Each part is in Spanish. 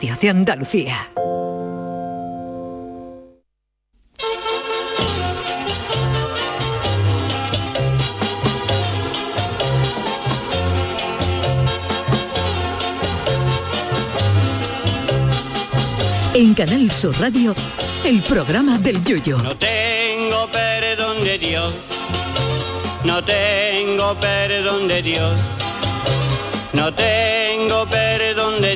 de Andalucía. En Canal Sur Radio, el programa del Yoyo. No tengo perdón de Dios, no tengo perdón de Dios, no tengo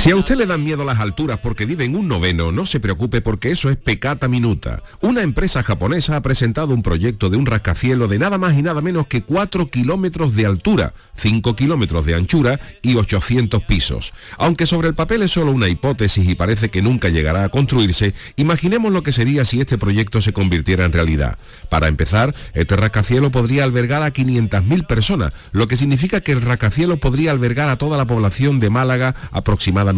Si a usted le dan miedo las alturas porque vive en un noveno, no se preocupe porque eso es pecata minuta. Una empresa japonesa ha presentado un proyecto de un rascacielos de nada más y nada menos que 4 kilómetros de altura, 5 kilómetros de anchura y 800 pisos. Aunque sobre el papel es solo una hipótesis y parece que nunca llegará a construirse, imaginemos lo que sería si este proyecto se convirtiera en realidad. Para empezar, este rascacielos podría albergar a 500.000 personas, lo que significa que el rascacielos podría albergar a toda la población de Málaga aproximadamente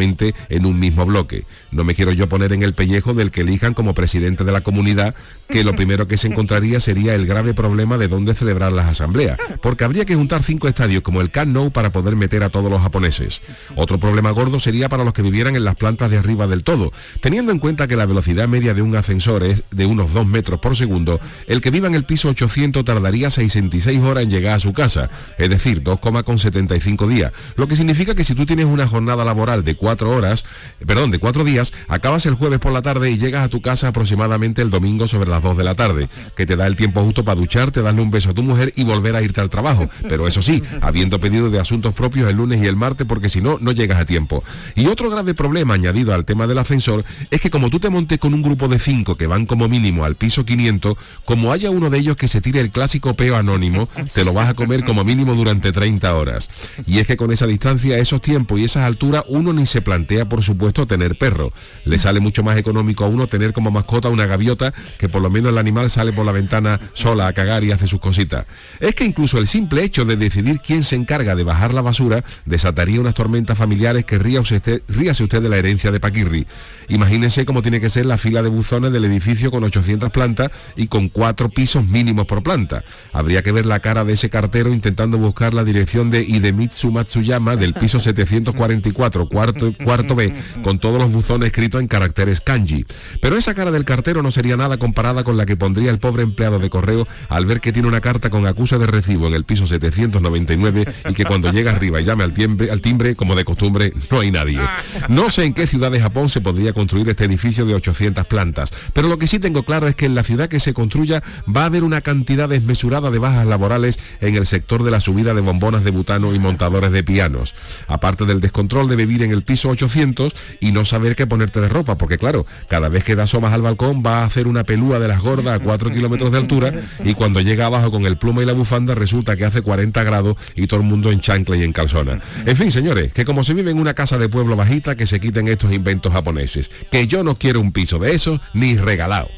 en un mismo bloque. No me quiero yo poner en el pellejo del que elijan como presidente de la comunidad, que lo primero que se encontraría sería el grave problema de dónde celebrar las asambleas, porque habría que juntar cinco estadios como el Camp para poder meter a todos los japoneses. Otro problema gordo sería para los que vivieran en las plantas de arriba del todo, teniendo en cuenta que la velocidad media de un ascensor es de unos 2 metros por segundo, el que viva en el piso 800 tardaría 66 horas en llegar a su casa, es decir, 2,75 días, lo que significa que si tú tienes una jornada laboral de cuatro horas, perdón, de cuatro días, acabas el jueves por la tarde y llegas a tu casa aproximadamente el domingo sobre las 2 de la tarde, que te da el tiempo justo para ducharte, darle un beso a tu mujer y volver a irte al trabajo. Pero eso sí, habiendo pedido de asuntos propios el lunes y el martes, porque si no, no llegas a tiempo. Y otro grave problema añadido al tema del ascensor es que como tú te montes con un grupo de cinco que van como mínimo al piso 500, como haya uno de ellos que se tire el clásico peo anónimo, te lo vas a comer como mínimo durante 30 horas. Y es que con esa distancia, esos tiempos y esas alturas, uno ni se plantea, por supuesto, tener perro. Le sale mucho más económico a uno tener como mascota una gaviota, que por lo menos el animal sale por la ventana sola a cagar y hace sus cositas. Es que incluso el simple hecho de decidir quién se encarga de bajar la basura desataría unas tormentas familiares que ríase usted, ríase usted de la herencia de Paquirri. Imagínense cómo tiene que ser la fila de buzones del edificio con 800 plantas y con cuatro pisos mínimos por planta. Habría que ver la cara de ese cartero intentando buscar la dirección de Idemitsu Matsuyama del piso 744, cuarto, cuarto B, con todos los buzones escritos en caracteres kanji. Pero esa cara del cartero no sería nada comparada con la que pondría el pobre empleado de correo al ver que tiene una carta con acusa de recibo en el piso 799 y que cuando llega arriba y llame al timbre, al timbre, como de costumbre, no hay nadie. No sé en qué ciudad de Japón se podría construir este edificio de 800 plantas, pero lo que sí tengo claro es que en la ciudad que se construya va a haber una cantidad desmesurada de bajas laborales en el sector de la subida de bombonas de butano y montadores de pianos. Aparte del descontrol de vivir en el piso 800 y no saber qué ponerte de ropa, porque claro, cada vez que das asomas al balcón va a hacer una pelúa de las gordas a 4 kilómetros de altura y cuando llega abajo con el pluma y la bufanda resulta que hace 40 grados y todo el mundo en chancla y en calzona. En fin, señores, que como se vive en una casa de pueblo bajita, que se quiten estos inventos japoneses, que yo no quiero un piso de esos ni regalado.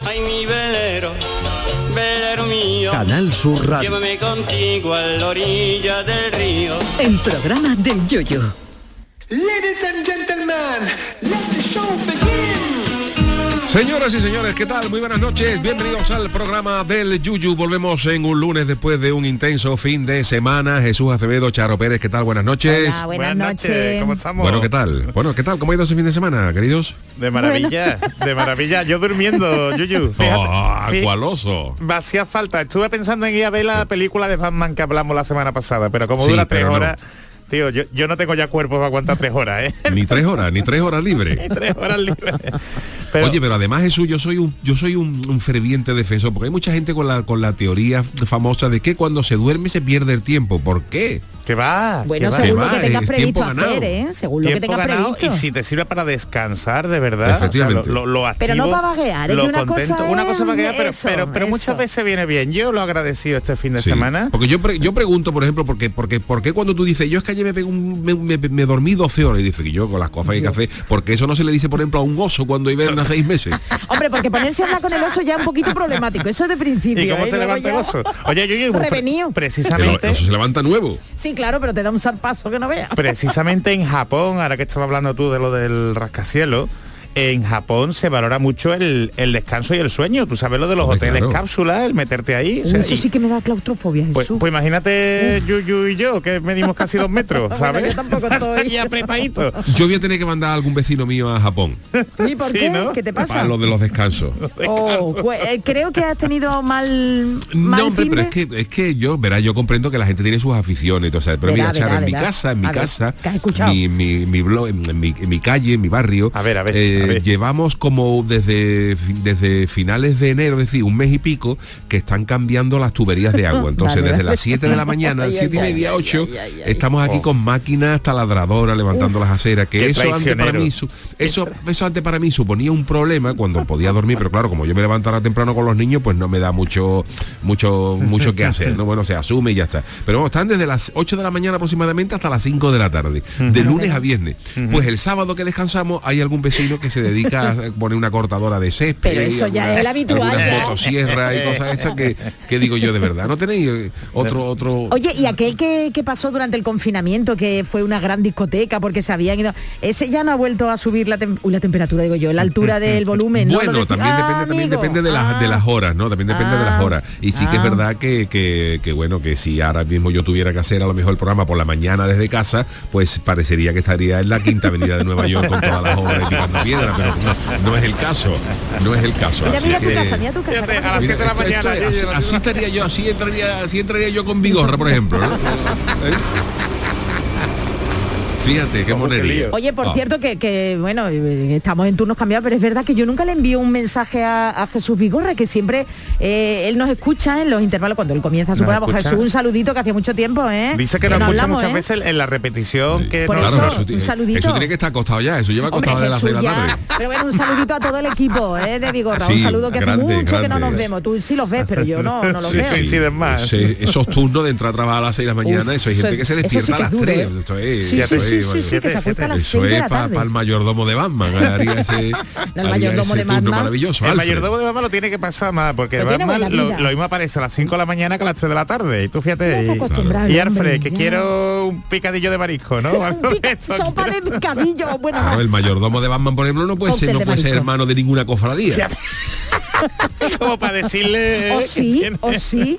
Ay, mi velero, velero mío. Canal Sur Radio. Llévame contigo a la orilla del río. El programa del Yoyo. Ladies and gentlemen, let the show begin. Señoras y señores, ¿qué tal? Muy buenas noches, bienvenidos al programa del Yuyu. Volvemos en un lunes después de un intenso fin de semana. Jesús Acevedo, Charo Pérez, ¿qué tal? Buenas noches. Hola, buenas, noches. ¿Cómo estamos? Bueno, ¿qué tal? Bueno, ¿qué tal? ¿Cómo ha ido ese fin de semana, queridos? De maravilla, de maravilla. Yo durmiendo, Yuyu. Fíjate, ¡Oh, fí- cuál oso! me hacía falta. Estuve pensando en ir a ver la película de Batman que hablamos la semana pasada, pero como Sí, dura tres no. Tío, yo, yo no tengo ya cuerpo para aguantar tres horas, ¿eh? Ni tres horas, ni tres horas libres. tres horas libres. Pero, Oye, pero además Jesús, yo soy un, yo soy un, un ferviente defensor, porque hay mucha gente con la, con la teoría famosa de que cuando se duerme se pierde el tiempo. ¿Por qué? Que va. Bueno, que va. según lo que tengas es previsto hacer, ¿eh? Según lo que Tiempo tengas ganado previsto. y si te sirve para descansar de verdad o sea, Efectivamente. lo, lo- lo Pero no para vaguear, es lo que una contento. cosa una es cosa vaguear, pero, eso, pero, pero muchas eso. veces viene bien yo lo he agradecido este fin de Sí. semana Porque yo, pre- yo pregunto, por ejemplo, porque, porque, ¿por qué cuando tú dices, yo es que ayer me, pegué un- me, me- me dormí 12 horas? Y dice que yo con las cosas que café, porque eso no se le dice, por ejemplo, a un oso cuando hiberna seis meses. Hombre, porque ponerse a hablar con el oso ya es un poquito problemático. Eso de principio. y cómo ¿eh? se levanta el oso oye yo, yo Prevenido. El precisamente oso se levanta nuevo. Sí, claro, pero te da un zarpazo que no veas. Precisamente en Japón, ahora que estaba hablando tú de lo del rascacielos, en Japón se valora mucho el, el descanso y el sueño. Tú sabes lo de los Hombre, hoteles claro. cápsulas, el meterte ahí. o sea, eso y- sí que me da claustrofobia, pues, Jesús. pues imagínate Yuyu y yo, que medimos casi dos metros, Bueno, ¿sabes? yo tampoco estoy. apretadito. Yo voy a tener que mandar a algún vecino mío a Japón ¿Y por sí, qué? ¿no? ¿Qué te pasa? para lo de los descansos. Oh, pues, eh, creo que has tenido mal, mal No, hombre, fin pero es que, es que yo, verá, yo comprendo que la gente tiene sus aficiones, entonces, pero Verá, mira, Charo, verá, en mi verá. casa, en mi A casa, mi, mi, mi blog, en mi, en mi calle, en mi barrio, A ver, a ver, eh, ver. llevamos como desde, desde finales de enero, es decir, un mes y pico, que están cambiando las tuberías de agua. Entonces, Vale, desde las 7 de la mañana, Ay, 7 y media, ay, 8, ay, ay, ay. estamos aquí Oh. con máquinas taladradoras levantando las aceras, que eso antes para mí eso, eso antes para mí suponía un problema cuando podía dormir, pero claro, como yo me levantara temprano con los niños, pues no me da mucho, mucho, mucho que hacer, ¿no? Bueno, se asume y ya está. Pero vamos, están desde las 8 de la mañana aproximadamente hasta las 5 de la tarde, de lunes a viernes. Pues el sábado que descansamos hay algún vecino que se dedica a poner una cortadora de césped. Pero eso ya es el habitual, algunas ya. motosierras y cosas estas que, que digo yo de verdad. ¿No tenéis eh, otro, otro? Oye, y aquel que, que pasó durante el confinamiento, que fue una gran discoteca porque se habían ido, ese ya no ha vuelto a subir la, tem- uy, la temperatura, digo yo, la altura del volumen. Bueno, de- también Ah, depende, también depende de las de Ah. las horas, ¿no? También depende de las Ah. horas. Y sí que es Ah. verdad que, que, que, bueno, que si ahora mismo yo tuviera que hacer a lo mejor el programa por la mañana desde casa, pues parecería que estaría en la quinta avenida de Nueva York con todas las horas y picando pero no, no es el caso. No es el caso. Mira, así mira tu que- casa, mira tu casa. Fíjate, ¿cómo a las se Mira, siete de la esto- esto- mañana, así, yo- yo- así estaría yo, así entraría, así entraría yo con bigorra, por ejemplo. ¿no? Oye, por Ah. cierto, que, que, bueno, eh, estamos en turnos cambiados, pero es verdad que yo nunca le envío un mensaje a, a Jesús Vigorra, que siempre eh, él nos escucha en los intervalos cuando él comienza su ¿Nos programa. Jesús, un saludito que hacía mucho tiempo, ¿eh? Dice que nos escucha hablamos, muchas ¿eh? veces en la repetición que Por no- eso, Claro, un tiene- saludito. eso tiene que estar acostado ya, eso lleva Hombre, acostado de las Jesús 6 de la tarde. pero bueno, un saludito a todo el equipo ¿eh? de Vigorra. un saludo que grande, hace mucho que no nos vemos. Tú sí los ves, pero yo no, no los Sí, veo. más. Esos turnos de entrar a trabajar a las 6 de la mañana, eso hay gente que se despierta a las es duro, 3. Eso es, Sí, eso sí, es, sí, que se acuesta a las Eso 6 de es la para tarde. el mayordomo de Batman, haría ese, El haría mayordomo ese de turno Batman. maravilloso. El Alfred. mayordomo de Batman lo tiene que pasar más, porque Lo tiene Batman lo, vida. lo mismo aparece a las 5 de la mañana que a las 3 de la tarde. Y tú Ya fíjate. está y- acostumbrado Y, hombre, Alfred, que ya. quiero un picadillo de marisco, ¿no? Algo de Pica- esto, sopa quiero- de picadillo. Bueno, Claro, el mayordomo de Batman, por ejemplo, no puede ser, Cóctel no de puede ser marisco. hermano de ninguna cofradía. Como para decirle... o que sí, tiene- o sí.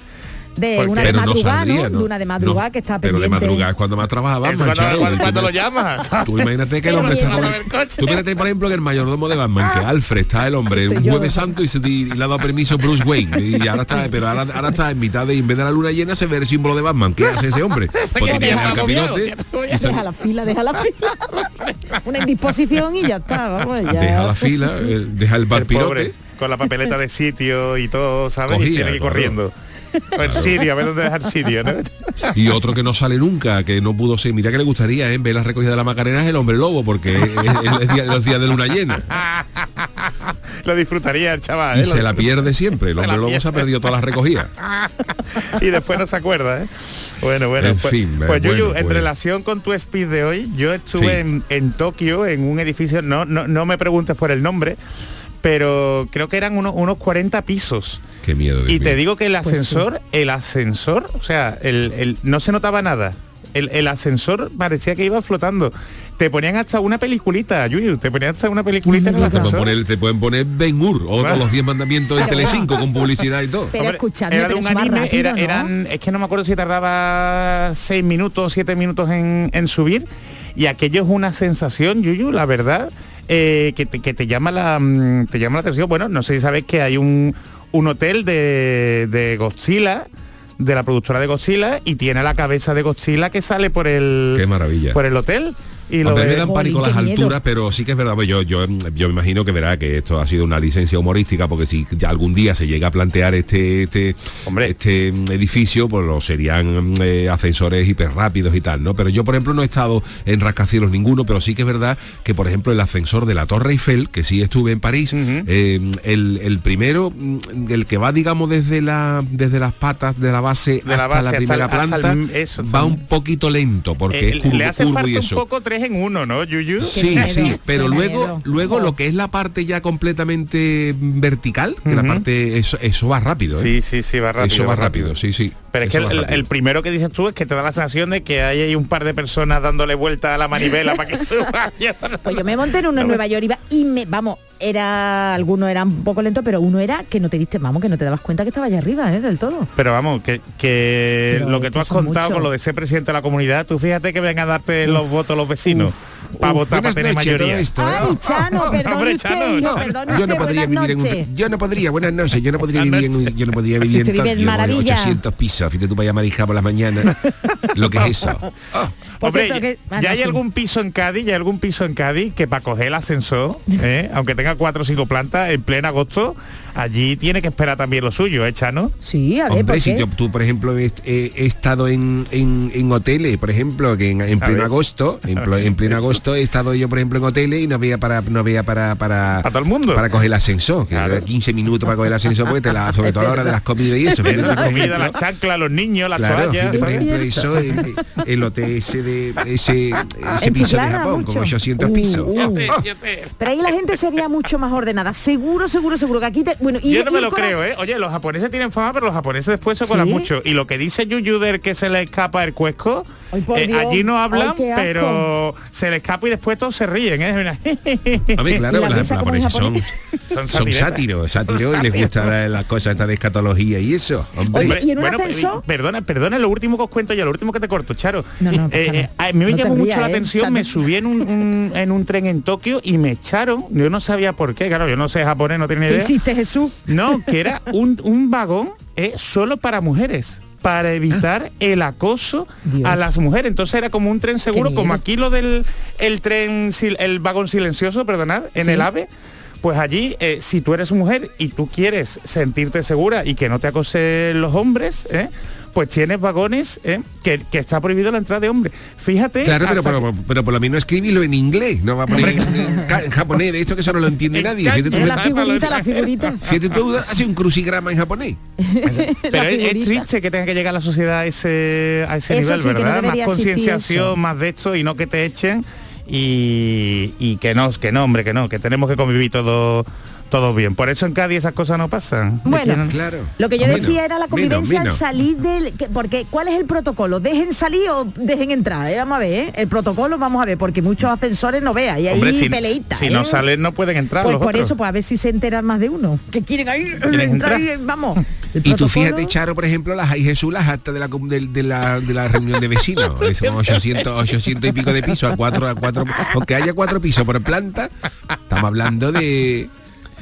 De Porque- una de no madrugada, saldría, ¿no? De una de madrugada No, que está Pero de pendiente. madrugada es cuando más trabaja Es Batman, cuando, cuando- Tú cuando lo llamas. Tú imagínate que el hombre está coche. Tú imagínate, por ejemplo, que el mayordomo de Batman, que Alfred está el hombre un jueves santo y, se, y le ha dado permiso Bruce Wayne. Y ahora está, pero ahora, ahora está en mitad de, en vez de la luna llena, se ve el símbolo de Batman. ¿Qué hace ese hombre? Porque tiene el capirote. Deja la fila, deja la fila. Una indisposición y ya está, vamos, ya. Deja la fila, eh, deja el barpirote. con la papeleta de sitio y todo, ¿sabes? y tiene que ir claro. Sirio, a ver dónde dejar sirio, ¿no? Y otro que no sale nunca, que no pudo ser, mira que le gustaría ¿eh? ver la recogida de la Macarena es el hombre lobo, porque es, es el día- los días de luna llena. Lo disfrutaría el chaval, Y ¿eh? se la pierde siempre. El hombre lobo se ha perdido todas las recogidas. y después no se acuerda, ¿eh? Bueno, bueno. En pues, fin, pues bueno, Yuyu, en pues. relación con tu speed de hoy, yo estuve Sí. en, en Tokio, en un edificio, no, no, no me preguntes por el nombre, pero creo que eran unos, unos 40 pisos. Qué miedo. Dios Y te digo que el Pues sí. ascensor, el ascensor, o sea, el, el- no se notaba nada. El, el ascensor parecía que iba flotando. Te ponían hasta una peliculita, Yuyu, te ponían hasta una peliculita en el me Te pueden ascensor. poner, te pueden poner Ben Hur o Vale. los 10 mandamientos en Telecinco con publicidad y todo. Pero Hombre, escuchadme, era de un anime, rápido, era- ¿no? eran, es que no me acuerdo si tardaba seis minutos, siete minutos en, en subir. Y aquello es una sensación, Yuyu, la verdad, eh, que, te, que te llama la mm, te llama la atención. Bueno, no sé si sabes que hay un, un hotel de, de Godzilla, de la productora de Godzilla, y tiene la cabeza de Godzilla que sale por el Qué maravilla. por el hotel. Y lo A me dan pánico las miedo. alturas, pero sí que es verdad, pues yo, yo, yo me imagino que verá que esto ha sido una licencia humorística, porque si ya algún día se llega a plantear este, este, Hombre. este mm, edificio, pues lo serían mm, eh, ascensores hiperrápidos y tal, ¿no? Pero yo, por ejemplo, no he estado en rascacielos ninguno, pero sí que es verdad que, por ejemplo, el ascensor de la Torre Eiffel, que sí estuve en París, eh, el, el primero, mm, el que va, digamos, desde la desde las patas de la base De la hasta base la hasta primera hasta planta, el- eso, va hasta- un poquito lento, porque Eh, es curvo, le hace curvo falta y un eso. poco tres tres en uno, ¿no, Yuyu? Sí, miedo, sí, qué pero luego, miedo. luego Oh. lo que es la parte ya completamente vertical, que la parte, eso, eso va rápido, ¿eh? Sí, sí, sí, va rápido. eso va rápido, sí, sí. Pero es que el, primero que dices tú es que te da la sensación de que hay ahí un par de personas dándole vuelta a la manivela para que suba. Pues yo me monté en uno en Nueva York iba, y me, vamos, era, algunos eran un poco lento, pero uno era que no te diste, vamos, que no te dabas cuenta que estaba allá arriba, ¿eh? Del todo. Pero vamos, que, que Pero lo que tú has contado muchos. con lo de ser presidente de la comunidad, tú fíjate que vengan a darte los votos los vecinos para votar, para tener noches, mayoría. esto, ¿eh? Ay, Chano, perdón Hombre, usted, Chano, hijo, Chano. perdón Yo no podría en un, yo no podría, buenas noches, yo no podría vivir en un, yo no podría vivir Si en en Tokio, Maravilla. 800 pisos, fíjate tú para llamar hija por las mañanas, lo que es eso. Ah, Por Hombre, cierto, ya, que- ah, ya no, hay sí. algún piso en Cádiz, ya hay algún piso en Cádiz que para coger el ascensor, ¿eh? aunque tenga cuatro o cinco plantas, en pleno agosto, allí tiene que esperar también lo suyo, ¿eh, Chano? Sí, a ver, Hombre, ¿por si qué? yo- tú, por ejemplo, he, he- he estado en, en, en hoteles, por ejemplo, que en, en pleno agosto, en, pl- en pleno agosto he estado yo, por ejemplo, en hoteles y no había para no había para para, ¿Para todo el mundo? para coger el ascensor, que Claro. era 15 minutos para coger el ascensor, porque te la, sobre todo a la hora de las comidas y eso. La comida, la chancla, los niños, las Claro, toallas. fíjate, por ejemplo, eso, el, el hotel ese de ese, piso de Japón, mucho. con 800 Uh, pisos. uh. Pero ahí la gente sería mucho más ordenada. Seguro, seguro, seguro que aquí te, bueno, y Yo no me lo creo, ¿eh? Oye, los japoneses tienen fama, pero los japoneses después se colan ¿Sí? mucho. Y lo que dice Yuyuder que se le escapa el cuesco, Ay, por eh, Dios. allí no hablan, Ay, pero se le escapa y después todos se ríen, ¿eh? Mira. A claro, la las son. Son son sátiros, sátiros y les gusta la- las cosas estas de escatología y eso. Hombre. Oye, ¿y en un bueno, ascensor? pe- Perdona, perdona, lo último que os cuento ya, lo último que te corto, Charo. No, no, pasa Eh, eh, a mí me No llamó mucho la ¿eh, atención, me subí en un, un- en un tren en Tokio y me echaron, yo no sabía por qué, claro, yo no sé japonés, no tenía ni ¿Qué idea. hiciste, Jesús? No, que era un, un vagón eh, solo para mujeres para evitar el acoso Dios. a las mujeres. Entonces era como un tren seguro, como aquí lo del el tren, el vagón silencioso, perdonad, en Sí. el AVE. Pues allí, eh, si tú eres mujer y tú quieres sentirte segura y que no te acosen los hombres, ¿eh? Pues tienes vagones ¿eh? que, que está prohibido la entrada de hombres. Fíjate. Claro, pero, hasta pero, pero por lo menos escribirlo en inglés, no va a poner en, japonés, de esto que eso no lo entiende En nadie. Fíjate tú, Es caña. la figurita, la figurita. fíjate tú, hace un crucigrama en japonés. Pero es, triste que tenga que llegar la sociedad a ese, a ese Eso nivel, sí, que no ¿verdad? más concienciación, más de esto y no que te echen y, y que no, que no, hombre, que no, que tenemos que convivir todos todos bien. Por eso en Cádiz esas cosas no pasan. Bueno, no- Claro. Lo que yo decía era la convivencia al salir del... que- porque ¿cuál es el protocolo? ¿Dejen salir o dejen entrar? eh? Vamos a ver, ¿eh? El protocolo vamos a ver, porque muchos ascensores no veas y hay Hombre, si, peleitas. si ¿eh? no salen no pueden entrar Pues los por otros. eso, pues a ver si se enteran más de uno. Que quieren ahí, entrar entrar? y, vamos. El Y tú fíjate, Charo, por ejemplo, las hay Jesús, las actas de la, de, de la, de la reunión de vecinos. Son 800, 800 y pico de pisos, a cuatro, a cuatro, aunque haya cuatro pisos por planta, estamos hablando de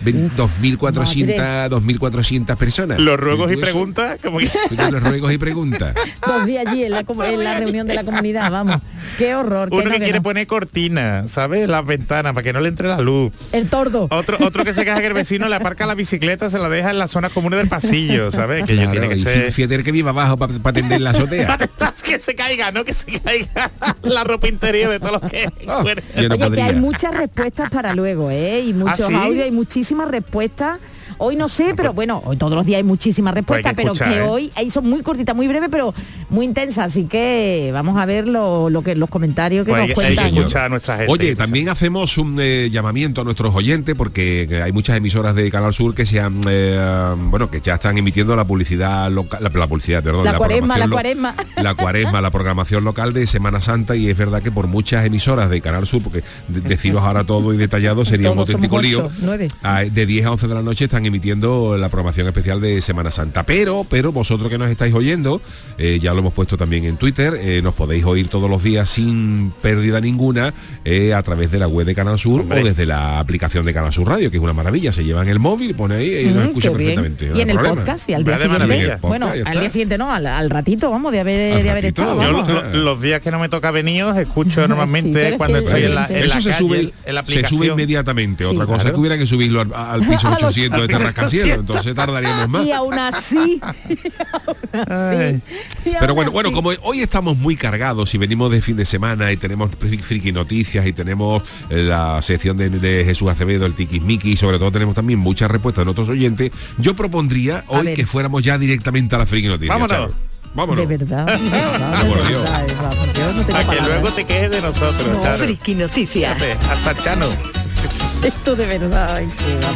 2.400, 2.400 personas. Los ruegos y preguntas, como que... los ruegos y preguntas. Dos días allí en la, en la reunión de la comunidad, vamos. Qué horror. Uno no, que quiere no. poner cortinas, ¿sabes? Las ventanas para que no le entre la luz. El tordo. Otro, otro que se queja que el vecino le aparca la bicicleta, se la deja en las zonas comunes del pasillo, ¿sabes? Que ya Claro, tiene que y ser... fí- fíjate que viva abajo para atender la azotea. que se caiga, no que se caiga la ropa interior de todos los que Oh, yo no Oye, que hay muchas respuestas para luego, ¿eh? Y muchos ¿Ah, sí? audios, hay muchísimas respuestas. Hoy no sé, pero bueno, hoy todos los días hay muchísimas respuestas, que pero que ¿eh? hoy ahí son muy cortitas, muy breves, pero muy intensas. Así que vamos a ver lo, lo que los comentarios que Pues hay, nos hay que cuentan. escuchar a nuestra gente. Oye, también hacemos un eh, llamamiento a nuestros oyentes porque eh, hay muchas emisoras de Canal Sur que se han, eh, bueno, que ya están emitiendo la publicidad local, la, la publicidad, perdón, La cuaresma, la programación lo- cuaresma. la cuaresma, la programación local de Semana Santa y es verdad que por muchas emisoras de Canal Sur, porque de- deciros ahora todo y detallado sería un auténtico lío. De 10 a 11 de la noche están emitiendo la programación especial de Semana Santa. Pero, pero vosotros que nos estáis oyendo, eh, ya lo hemos puesto también en Twitter, eh, nos podéis oír todos los días sin pérdida ninguna eh, a través de la web de Canal Sur Hombre. o desde la aplicación de Canal Sur Radio, que es una maravilla. Se lleva en el móvil, pone ahí y nos Mm, escucha qué bien. perfectamente. no Y en el problema. podcast y al Hombre, día de maravilla. siguiente. Bueno, Podcast, ya al día siguiente no, al, al ratito, vamos, de haber, de haber estado. yo los días que no me toca venir os escucho normalmente cuando estoy en la, Eso se calle, sube, en la se sube aplicación. inmediatamente. Sí. Otra cosa Claro. es que hubiera que subirlo al, al piso A los 800 de este 800. Rascacielos, entonces tardaríamos más. Y aún así, y aún así, Ay. y Pero aún bueno, bueno, así. como hoy estamos muy cargados y venimos de fin de semana y tenemos fri- friki noticias y tenemos eh, la sección de, de Jesús Acevedo, el tiquismiqui y sobre todo tenemos también muchas respuestas de nuestros oyentes, yo propondría A hoy que fuéramos ya directamente a la friki noticias. Vámonos. Vámonos. De verdad. de verdad, de verdad, Eva, no tengo Para que palabras. luego te quejes de nosotros, No. Friki Noticias. Fíjate, Hasta Chano. Esto de verdad.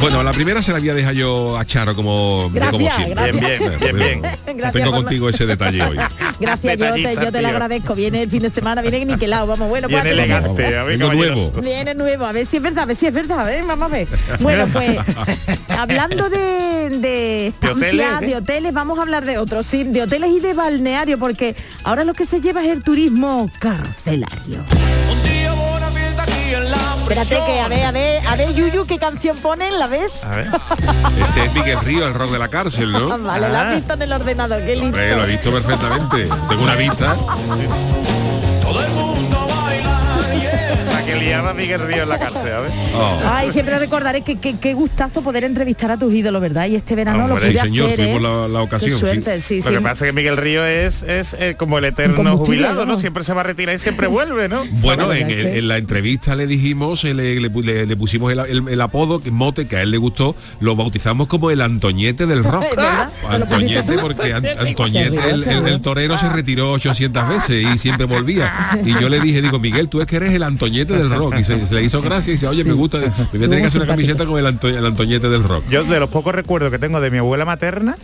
Bueno, la primera se la había dejado yo a Charo como, Gracias, como siempre. gracias. Bien, bien, bien, bien. Gracias Tengo la- contigo ese detalle hoy. Gracias, yo te, yo te lo agradezco. Viene el fin de semana, viene niquelado. Vamos, bueno, Bien pues, elegante, a ver, nuevo. Viene nuevo, a ver si es verdad, a ver si es verdad, ¿eh? Vamos a ver. Bueno, pues, hablando de, de estancia, hoteles, de ¿eh? hoteles, vamos a hablar de otros, sí, de hoteles y de balneario, porque ahora lo que se lleva es el turismo carcelario. Espérate que, a ver, a ver, a ver, Yuyu, ¿qué canción ponen? ¿La ves? A ver. Este es Miguel Río, el rock de la cárcel, Ah, ¿no? vale, Ah. has visto en el ordenador, qué lindo. Hombre, lo he visto perfectamente. Tengo una vista. La que liaba Miguel Río en la cárcel, a ver. Oh. Ay, siempre recordaré que que- qué gustazo poder entrevistar a tus ídolos, ¿verdad? Y este verano Hombre, lo pude sí, señor, hacer, ¿eh? tuvimos la- la ocasión, Qué sí. suerte, sí, Lo sí. que pasa es que Miguel Río es, es eh, como el eterno jubilado, ¿no? ¿no? Siempre se va a retirar y siempre vuelve, ¿no? Bueno, en, el- en la entrevista le dijimos, eh, le, le le- le pusimos el, el- el apodo, que mote, que a él le gustó, lo bautizamos como el Antoñete del rock. ¿Es verdad? ¿Te lo Antoñete, porque An- Antoñete, el torero, se retiró 800 veces y siempre volvía. Y yo le dije, digo, Miguel, tú es que eres el Antoñete del rock. Y se, se le hizo gracia y dice, oye, me gusta, me voy a tener que hacer una camiseta con el, Anto- el Antoñete del rock. Yo de los pocos recuerdos que tengo de mi abuela materna,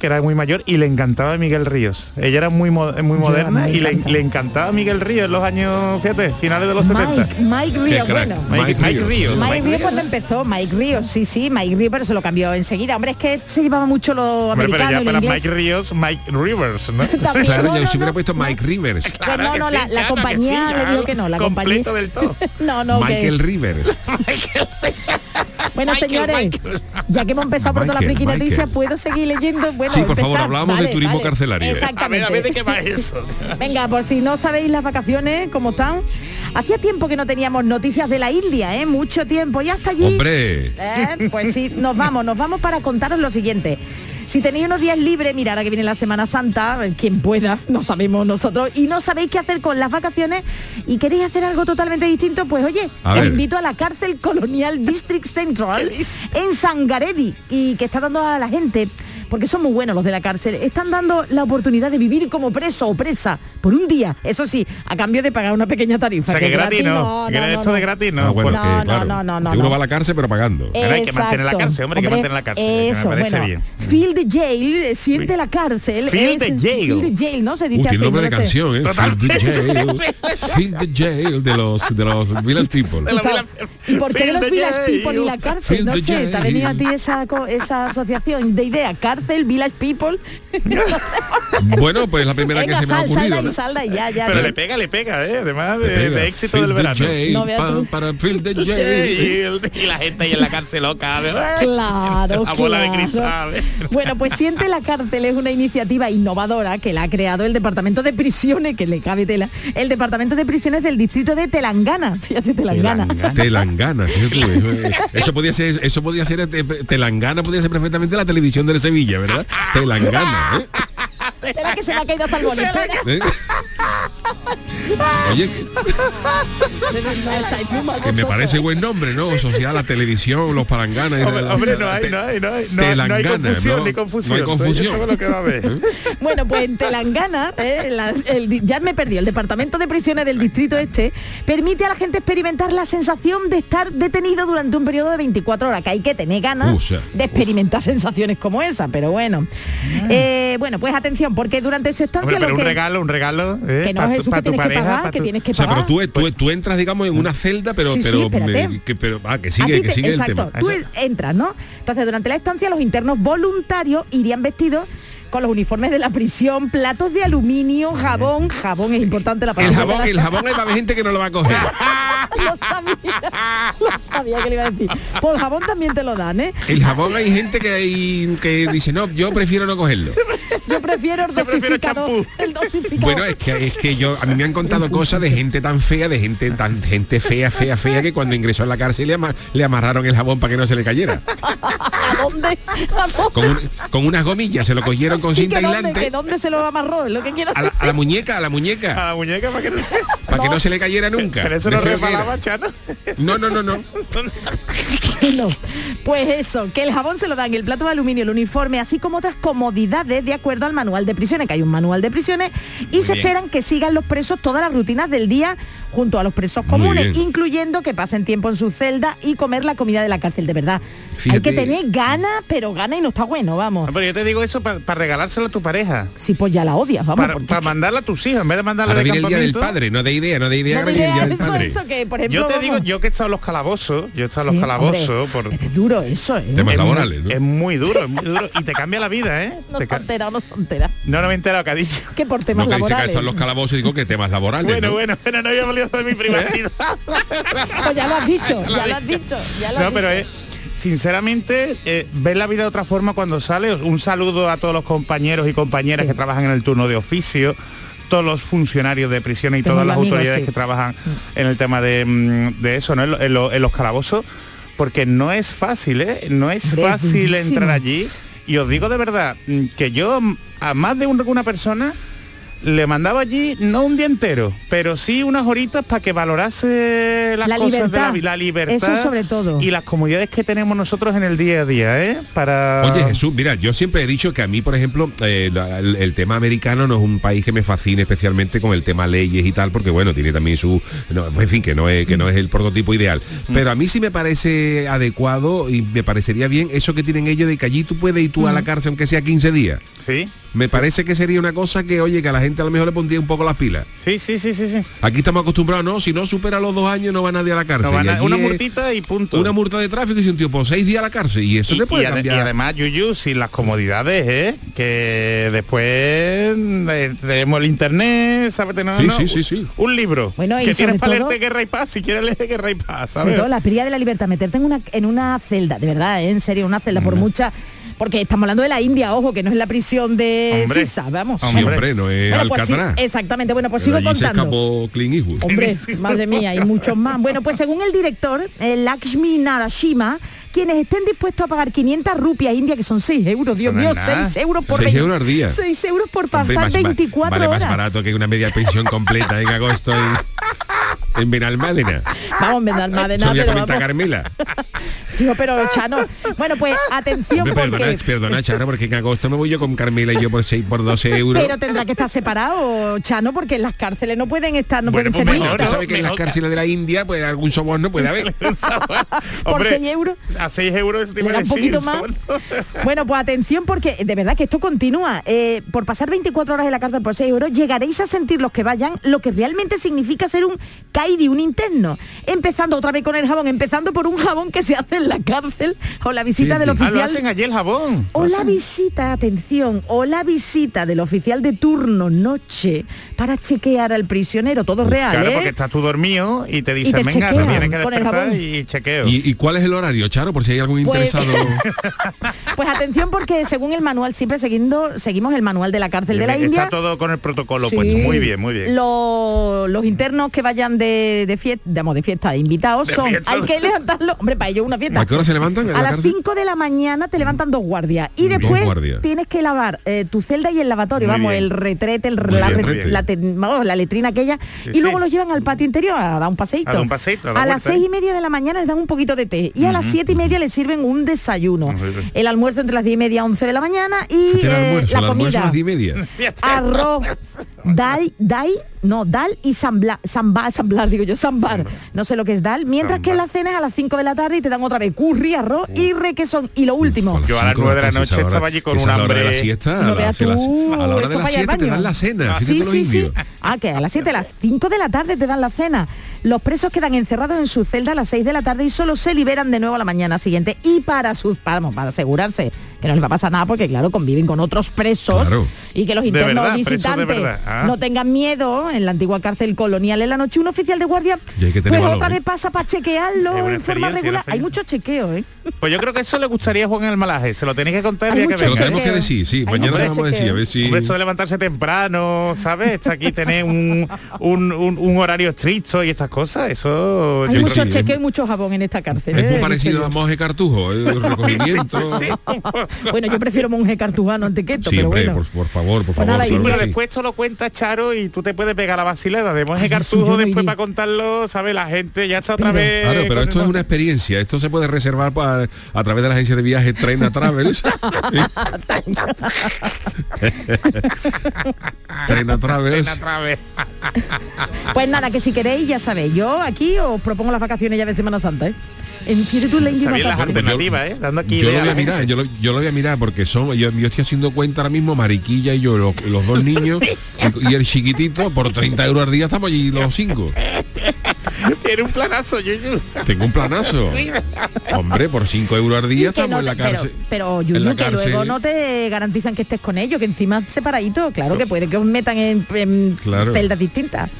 que era muy mayor, y le encantaba Miguel Ríos. Ella era muy, mo- muy moderna y le, le encantaba Miguel Ríos en los años, fíjate, finales de los 70. Mike, Mike Ríos, bueno. Mike, Mike Ríos. Mike Ríos cuando empezó, Mike Ríos, sí, sí, Mike Ríos, pero se lo cambió enseguida. Hombre, es que se llevaba mucho lo Hombre, pero americano ya y lo para. Mike Ríos, Mike Rivers, ¿no? También, Claro, no, yo no, se hubiera no. puesto Mike Rivers. Pues Claro no, que no, sí, la, la Chano, que compañía sí, le ya, dijo que no, la completo compañía. del todo. no, no, Michael Rivers. Bueno, Michael, señores, Michael. ya que hemos empezado por toda la friki noticia, ¿puedo seguir leyendo? Bueno, Sí, por favor, hablábamos Vale, de turismo vale. carcelario. A ver, a ver de qué va eso. Venga, por si no sabéis las vacaciones, ¿cómo están? Hacía tiempo que no teníamos noticias de la India, ¿eh? Mucho tiempo. Y hasta allí... Hombre. Eh, Pues sí, nos vamos, nos vamos para contaros lo siguiente. Si tenéis unos días libres, mirad ahora que viene la Semana Santa, eh, quien pueda, no sabemos nosotros, y no sabéis qué hacer con las vacaciones y queréis hacer algo totalmente distinto, pues oye, A os ver. invito a la cárcel colonial District Central en Sangaredi y que está dando a la gente porque son muy buenos los de la cárcel, están dando la oportunidad de vivir como preso o presa por un día, eso sí, a cambio de pagar una pequeña tarifa. O sea, que gratis no. ¿Quieres esto de gratis? No. Ah, bueno, No, que, no, claro, no, no, no, que uno no. va a la cárcel pero pagando. Pero hay que mantener la cárcel, hombre, hay que mantener la cárcel, que me Eso, parece bueno, bien. Feel the jail, siente la cárcel. Feel the jail. Feel the jail, ¿no? Se dice Uy, así. nombre de no canción, ¿eh? Feel the jail. Feel the jail de los, de los Village People. ¿Y por qué de los Village. People y la cárcel? No sé, ¿te ha venido a ti esa asociación de idea? Cárcel, Village People. No sé. Bueno, pues la primera Venga, que se me ha sal, ocurrido. salda y salda y ya, ya. Pero ya. le pega, le pega, ¿eh? Además de, Pega. de éxito Feel del the verano. jail, No para feel the jail. Y la gente ahí en la cárcel loca. ¿eh? Claro, La bola de claro. cristal. ¿eh? Bueno, pues Siente la cárcel es una iniciativa innovadora que la ha creado el Departamento de Prisiones, que le cabe tela, el Departamento de Prisiones del distrito de Telangana. Fíjate, Telangana. Telangana, tú, eso, podía ser, eso podía ser eh, Telangana, podía ser perfectamente la televisión de Sevilla, ¿verdad? Telangana, ¿eh? Espera que se me ha caído hasta el boli. Espera. ¿Eh? Oye, que, me parece ¿eh? buen nombre, ¿no? Social, la televisión, los palanganas. y Hombre, la- hombre, no hay, no hay, no hay, no, hay- no hay Telangana, confusión, ¿no? ni confusión. No hay confusión. Eso es lo que va a haber. Bueno, pues en Telangana, eh, la- el di- ya me perdí, el Departamento de Prisiones del Distrito Este permite a la gente experimentar la sensación de estar detenido durante un periodo de 24 horas, que hay que tener ganas de experimentar sensaciones como esa, pero bueno. Eh, bueno, pues atención, porque durante su estancia Hombre, pero lo un que... regalo, un regalo. ¿eh? que no pa' es pa' que tienes que pareja, pagar, pa' que tu- tienes que O sea, pagar. pero tú, tú, tú entras, digamos, en una celda, pero, Sí, pero, espérate. me- que, pero, ah, que sigue, ti que te- sigue el exacto, tema. tú entras, ¿no? Entonces, durante la estancia, los internos voluntarios irían vestidos con los uniformes de la prisión, platos de aluminio, jabón, jabón es importante la El palabra. jabón, el jabón hay gente que no lo va a coger. lo sabía, lo sabía que le iba a decir. Por jabón también te lo dan, ¿eh? El jabón hay gente que, hay- que dice, no, yo prefiero no cogerlo. Yo prefiero el Yo prefiero dosificador. El dosificador. Bueno, es que es que yo a mí me han contado cosas de gente tan fea, de gente tan gente fea, fea, fea que cuando ingresó a la cárcel le, ama- le amarraron el jabón para que no se le cayera. ¿A dónde? ¿A dónde? Con, un- con unas gomillas se lo cogieron con Sí, cinta que dónde, que dónde se lo amarró, lo que quiero a la, a la muñeca, a la A muñeca, la muñeca para que no para Para que no se le cayera nunca. Pero eso no resbalaba, Chano. No, no, no, no. No. Pues eso, que el jabón se lo dan el plato de aluminio, el uniforme, así como otras comodidades de acuerdo al manual de prisiones, que hay un manual de prisiones, y se bien. esperan que sigan los presos todas las rutinas del día junto a los presos comunes, incluyendo que pasen tiempo en su celda y comer la comida de la cárcel, de verdad. Hay que tener ganas, pero ganas y no está bueno, vamos. Pero yo te digo eso para regalárselo a tu pareja. Si pues ya la odias, vamos. Para, porque- para mandarla a tus hijos, en vez de mandarla Ahora de viene el día del campamento. padre, no de idea, no de idea, No día digas del eso, padre. eso que, por ejemplo, Yo te digo, vamos. yo que he estado en los calabozos, yo he estado en Sí, los hombre, calabozos por... pero es duro eso, ¿eh? Temas es muy- laborales, ¿no? Es muy duro, es muy duro. Y te cambia la vida, ¿eh? No Te se enterado, no se ha enterado. no, no me he enterado que ha dicho. Que por No, temas que dice que ha laborales. estado en los calabozos y digo que temas laborales. Bueno, ¿no? bueno, bueno, no había hablado de mi privacidad. Pues ya lo has dicho, ya lo has dicho, ya lo no, has pero dicho. eh, sinceramente, eh, ver la vida de otra forma cuando sale. Un saludo a todos los compañeros y compañeras Sí. que trabajan en el turno de oficio, todos los funcionarios de prisiones y Tengo todas las amigos, autoridades sí. que trabajan en el tema de, mm, de eso, ¿no? En, lo- en lo- en los calabozos, porque no es fácil, ¿eh? No es fácil entrar allí. Y os digo de verdad mm, que yo mm, a más de un- una persona le mandaba allí no un día entero, pero sí unas horitas para que valorase las La cosas de libertad. la, vi- la libertad Eso sobre todo. y las comodidades que tenemos nosotros en el día a día, ¿eh? Para Oye Jesús, mira, yo siempre he dicho que a mí, por ejemplo, eh, la- el, el tema americano no es un país que me fascine especialmente con el tema leyes y tal, porque bueno, tiene también su, no, en fin, que no es que no es el prototipo ideal. Pero a mí sí me parece adecuado y me parecería bien eso que tienen ellos de que allí tú puedes ir tú a la cárcel aunque sea 15 días. sí, Me parece que sería una cosa que, oye, que a la gente a lo mejor le pondría un poco las pilas. sí, sí, sí, sí, sí. Aquí estamos acostumbrados, no, si no supera los dos años no va nadie a la cárcel. Van a- una multita y punto. Una multa de tráfico y si un tío por seis días a la cárcel. Y eso y, se puede y cambiar. y además, Yuyu, sin las comodidades, ¿eh? Que después eh, tenemos el internet, ¿sabes? No, Sí, no, sí, sí, sí. Un libro. Bueno, y que tienes para todo- leerte Guerra y Paz, si quieres leer Guerra y Paz, Sobre todo la prioridad de la libertad, meterte en una, en una celda, de verdad, ¿eh? en serio, una celda por mucha... Porque estamos hablando de la India, ojo, que no es la prisión de Hombre. Sisa, vamos. Sí, Hombre. hombre, no es Bueno, pues sí, exactamente, bueno, pues Pero sigo contando. Hombre, madre mía, y muchos más. Bueno, pues según el director, eh, Lakshmi Narashima, quienes estén dispuestos a pagar 500 rupias indias, que son 6 euros, Dios No mío, nada. 6 euros por 6 vein- euros al día. 6 euros por Hombre, pasar más- 24 vale horas. más barato que una media pensión completa en agosto en Benalmádena. Vamos, me dan más de Eso nada, voy a pero comentar vamos. Carmela. Sí, pero Chano. Bueno, pues atención Hombre, perdona, porque... perdona, Chara, porque en agosto me voy yo con Carmela y yo por 6 por 12 euros. Pero tendrá que estar separado, Chano, porque en las cárceles no pueden estar, no Bueno, pueden pues ser mejor, que en las cárceles de la India, pues algún soborno puede haber. Por Hombre, 6 euros. A 6 euros eso te iba a da un decir, poquito más. Bueno, pues atención porque de verdad que esto continúa. Eh, por pasar 24 horas en la cárcel por 6 euros, llegaréis a sentir los que vayan lo que realmente significa ser un caidi, un interno. Empezando otra vez con el jabón, empezando por un jabón que se hace en la cárcel o la visita Sí, del sí. Ah, lo oficial. hacen allí el jabón. O la visita, atención, o la visita del oficial de turno noche para chequear al prisionero, todo real, Claro, ¿eh? porque estás tú dormido y te dicen, te venga, chequean te tienes que despertar jabón. y chequeo. ¿Y, y cuál es el horario, Charo? Por si hay algún Pues- interesado. Pues atención porque según el manual, siempre siguiendo, seguimos el manual de la cárcel de la Está India. todo con el protocolo Sí. puesto. Muy bien, muy bien. Lo- los internos que vayan de, de fiesta, digamos, de fiesta, invitados, De son, fiesta. hay que levantarlo, hombre, para ello una fiesta. ¿A qué hora se levantan? en A la las cárcel? 5 de la mañana te levantan dos guardias y después guardias. tienes que lavar eh, tu celda y el lavatorio, Muy vamos, bien. el retrete, el, la, bien, la te- vamos, la letrina aquella Sí, y luego sí. los llevan al patio interior a dar un paseíto. A un las vuelta, seis ¿eh? y media de la mañana les dan un poquito de té y a las siete y media les sirven un desayuno. El almuerzo entre las diez y media y once de la mañana y eh, la comida las diez y media. arroz, dal, dal, no, dal y sambla, samba, samblar, digo yo, sambar. No sé lo que es dal. Mientras que la cena es a las 5 de la tarde y te dan otra vez curry, arroz y requesón. Y lo último, Uf, Yo a las cinco nueve de la noche estaba allí con un es la hora de la hambre. siesta, No a la, tú, a la hora eso de la para ir al siesta te dan la cena. Ah, Sí, sí, sí. Ah, que a las 7, a las 5 de la tarde te dan la cena. Los presos quedan encerrados en su celda a las 6 de la tarde y solo se liberan de nuevo a la mañana siguiente. Y para sus vamos, para asegurarse que no les va a pasar nada, porque claro, conviven con otros presos Claro. y que los internos verdad, visitantes. Ah. no tengan miedo en la antigua cárcel colonial en la noche. Un oficial de guardia, Y hay que tener pues otra ¿eh? vez pasa para chequearlo en forma regular. Hay mucho chequeo, ¿eh? Pues yo creo que eso le gustaría a Juan el Malaje. Se lo tenéis que contar Hay día que Se lo tenemos que decir, sí. Hay Mañana lo vamos a decir, a ver si... Hombre, esto de levantarse temprano, ¿sabes? Está aquí tener un, un, un- un horario estricto y estas cosas, eso... Hay yo mucho creo- sí, chequeo y mucho jabón en esta cárcel. Es ¿eh? muy parecido a yo. Monje Cartujo, ¿eh? el recogimiento. Bueno, yo prefiero monje cartujano antes que esto, Sí, pero bueno. por, por favor, por Pues favor. nada, Sí, claro pero después esto lo cuenta Charo y tú te puedes pegar la vacilada de monje Ay, cartujo no después para contarlo, ¿sabes? La gente ya está otra Pero- vez. Claro, pero esto el- es una experiencia. Esto se puede reservar pa- a través de la agencia de viajes Trena Travels. Trena Travels. Pues nada, que si queréis, ya sabéis, yo aquí os propongo las vacaciones ya de Semana Santa, ¿eh? En las alternativas, ¿eh? Dando aquí Yo lo voy a mirar, yo lo, yo lo voy a mirar porque son, yo, yo estoy haciendo cuenta ahora mismo, Mariquilla y yo, los, los dos niños y, y el chiquitito, por 30 euros al día estamos allí los cinco. Tiene un planazo, Yuyu. Tengo un planazo. Hombre, por 5 euros al día estamos no en la pero- cárcel. Pero, en Yuyu, la que cárcel. luego no te garantizan que estés con ellos, que encima separadito, claro que puede que os metan en, en Claro. celdas distintas.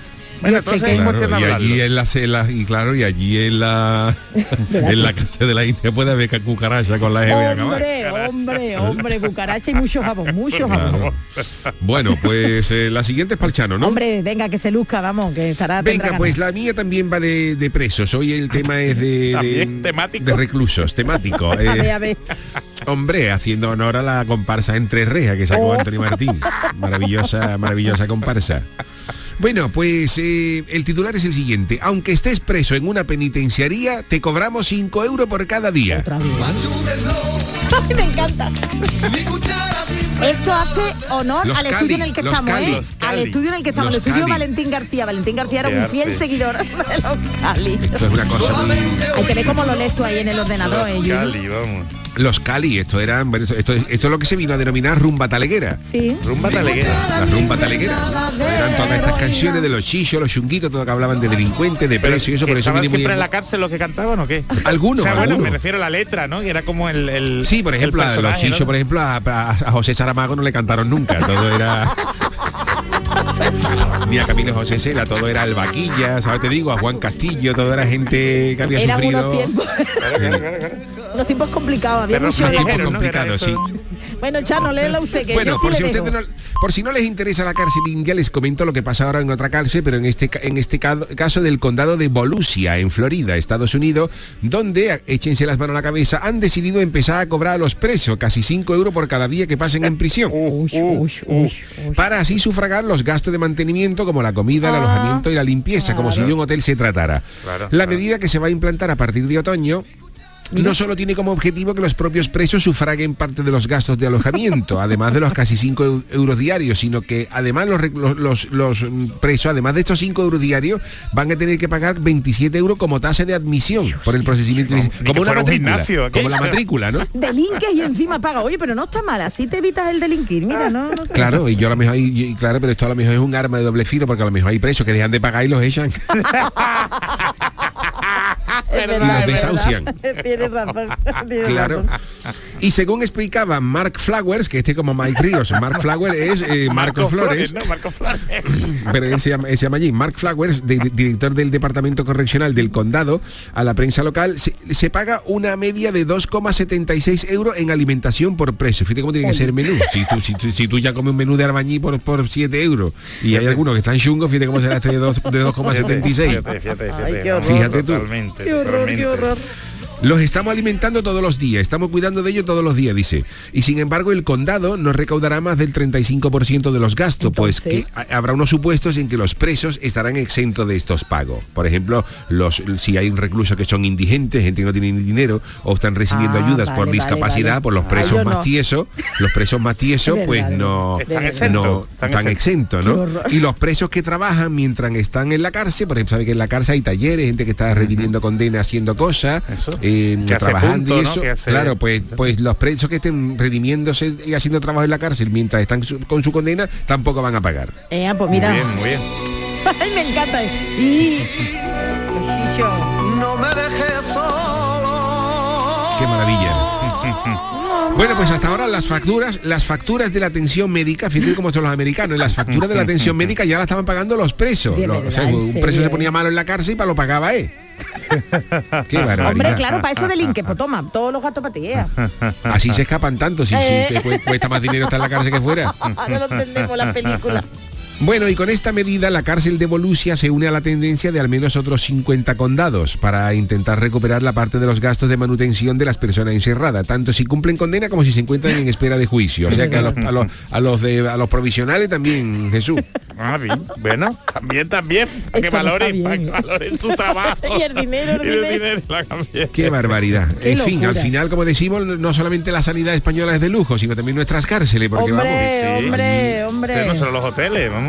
Bueno, entonces Claro, y allí en la, en la- y claro y allí en la en la casa de la India puede haber cucaracha con la acabada. Hombre, hombre, hombre, cucaracha y mucho jabón, mucho jabón. Claro. Bueno, pues eh, la siguiente es Palchano, ¿no? Hombre, venga, que se luzca, vamos, que estará Venga, ganas. pues la mía también va de, de presos. Hoy el tema es de, También temático. de reclusos, temático. A ver, Eh, a ver. hombre, haciendo honor a la comparsa entre rejas que sacó Oh. Antonio Martín. Maravillosa, maravillosa comparsa. Bueno, pues eh, el titular es el siguiente. Aunque estés preso en una penitenciaría, te cobramos 5 euros por cada día. Otra vez. Ay, me encanta. Esto hace honor Los al Cali, estudio en el que los estamos, Cali. ¿eh? Los Al estudio en el que estamos, el Los estudio Cali. Valentín García. Valentín García era un fiel seguidor de los Cali. Esto es una cosa muy... Hay que ver cómo lo lees tú ahí en el ordenador, ¿eh? Cali, vamos. Los Cali, esto eran, bueno, esto, esto, esto es lo que se vino a denominar rumba taleguera. Sí. Rumba taleguera. La rumba taleguera. Eran todas estas canciones de los chichos, los chunguitos, todo que hablaban de delincuentes, de presos y eso, por eso ¿Estaban viene muy siempre en en- la cárcel los que cantaban o qué? Algunos, O sea, bueno, algunos. me refiero a la letra, ¿no? Y era como el, el Sí, por el ejemplo, a los chichos, ¿no? por ejemplo, a, a- a José Saramago no le cantaron nunca. Todo era. Ni a Camilo José Cela, todo era Albaquilla, ¿sabes? Te digo, a Juan Castillo, todo era gente que había Eran sufrido. unos tiempos, unos tiempos complicados, había Pero mucho tiempos complicados, sí. Bueno, Chano, léela usted, que Bueno, yo sí por si, le ustedes dejo. no- por si no les interesa la cárcel india, les comento lo que pasa ahora en otra cárcel, pero en este, en este ca- caso del condado de Volusia, en Florida, Estados Unidos, donde, échense las manos a la cabeza, han decidido empezar a cobrar a los presos casi 5 euros por cada día que pasen en prisión. Uy, uy, uy, uy. Para así sufragar los gastos de mantenimiento como la comida, el Ah, alojamiento y la limpieza, como si de un hotel se tratara. Claro, la claro. medida que se va a implantar a partir de otoño no solo tiene como objetivo que los propios presos sufraguen parte de los gastos de alojamiento, además de los casi 5 euros diarios, sino que además los, los, los- mm, presos, además de estos 5 euros diarios, van a tener que pagar 27 euros como tasa de admisión por el procedimiento. ni como una matrícula. gimnasio, como aquello. la matrícula, ¿no? Delinques y encima paga. Oye, pero no está mal, así te evitas el delinquir. Mira, no, no sé. Claro, y yo a lo mejor, y- y claro, pero esto a lo mejor es un arma de doble filo, porque a lo mejor hay presos que dejan de pagar y los echan. Es y los es desahucian. razón. Claro. razón. Y según explicaba Mark Flowers, que este como Mike Ríos, Mark Flowers es eh, Marcos Flores, ¿no? Marco Flores. pero él se llama, él se llama allí, Mark Flowers, de- director del Departamento Correccional del Condado, a la prensa local, se, se paga una media de 2,76 euros en alimentación por preso. Fíjate cómo tiene que ser el menú. Si tú, si, tú- si tú ya comes un menú de arbañí por, por 7 euros y hay algunos que están chungos, fíjate cómo será este de dos- de 2,76. Fíjate, fíjate, Ay, fíjate. qué horror. Fíjate tú. Totalmente, Qué horror, qué horror. Los estamos alimentando todos los días, estamos cuidando de ellos todos los días, dice. Y sin embargo, el condado no recaudará más del 35% de los gastos, pues que ha- habrá unos supuestos en que los presos estarán exentos de estos pagos. Por ejemplo, los si hay reclusos que son indigentes, gente que no tiene ni dinero, o están recibiendo Ah, ayudas vale, por discapacidad, vale. por los Ah, presos más no. tiesos, los presos más tiesos, Es pues verdad, no, Están exentos. no están están exentos. ¿no? Y los presos que trabajan mientras están en la cárcel, por ejemplo, sabe que en la cárcel hay talleres, gente que está redimiendo condena haciendo cosas, Eso. Eh, trabajando punto, y eso. Hace- Claro, pues, pues los presos que estén redimiéndose y haciendo trabajo en la cárcel mientras están su- con su condena, tampoco van a pagar. Eh, pues mira. Muy bien, muy bien. Ay, me encanta. Y... No me dejes solo. Qué maravilla. Bueno, pues hasta ahora las facturas, las facturas de la atención médica, fíjate cómo son los americanos, las facturas de la atención médica ya la estaban pagando los presos. De Los- o sea, verdad, ¿en un preso se eh? ponía malo en la cárcel y para lo pagaba él. Qué barbaridad. Hombre, claro, para eso delinque, pues toma, todos los gatos para ti. eh. Así se escapan tanto, si, si Eh. te cu- cuesta más dinero estar en la cárcel que fuera. no lo entendemos la película. Bueno, y con esta medida la cárcel de Volusia se une a la tendencia de al menos otros 50 condados para intentar recuperar la parte de los gastos de manutención de las personas encerradas, tanto si cumplen condena como si se encuentran en espera de juicio. O sea que a los, a los, a los de, a los provisionales también, Jesús. Ah, bien. Bueno, también, también. Para que valoren, bien, para que valoren su trabajo. Y el dinero, el Y el dinero. dinero, la cambia. Qué barbaridad. Qué en fin, locura. al final, como decimos, no solamente la sanidad española es de lujo, sino también nuestras cárceles, porque Hombre, vamos. sí. hombre, Pero hombre. no solo los hoteles, vamos.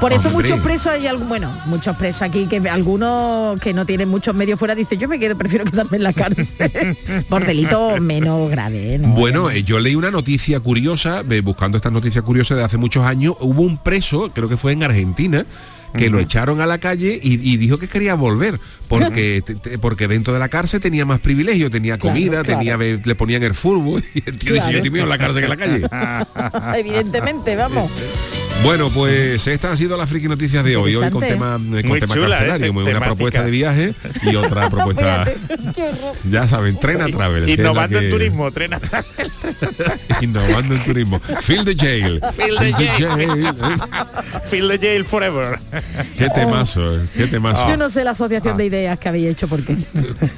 Por eso Hombre. muchos presos hay algún, bueno, muchos presos aquí que algunos que no tienen muchos medios fuera dicen yo me quedo, prefiero quedarme en la cárcel por delito menos grave. ¿no? Bueno, eh, yo leí una noticia curiosa, eh, buscando estas noticias curiosas de hace muchos años, hubo un preso, creo que fue en Argentina, que lo echaron a la calle y, y dijo que quería volver porque te- te- porque dentro de la cárcel tenía más privilegio tenía comida claro. tenía le ponían el fútbol y el tío decía Claro. yo estoy en la cárcel que en la calle Evidentemente, vamos. Bueno pues estas han sido las friki noticias de hoy hoy con tema eh, con Muy tema chula, carcelario ¿eh? una Temática. propuesta de viaje y otra propuesta ya saben Trena Travel que Innovando en que- turismo, trena. innovando en turismo Feel the Jail Feel the Jail. Feel the jail forever. qué temazo eh, qué temazo Yo no sé la asociación de ideas que habéis hecho porque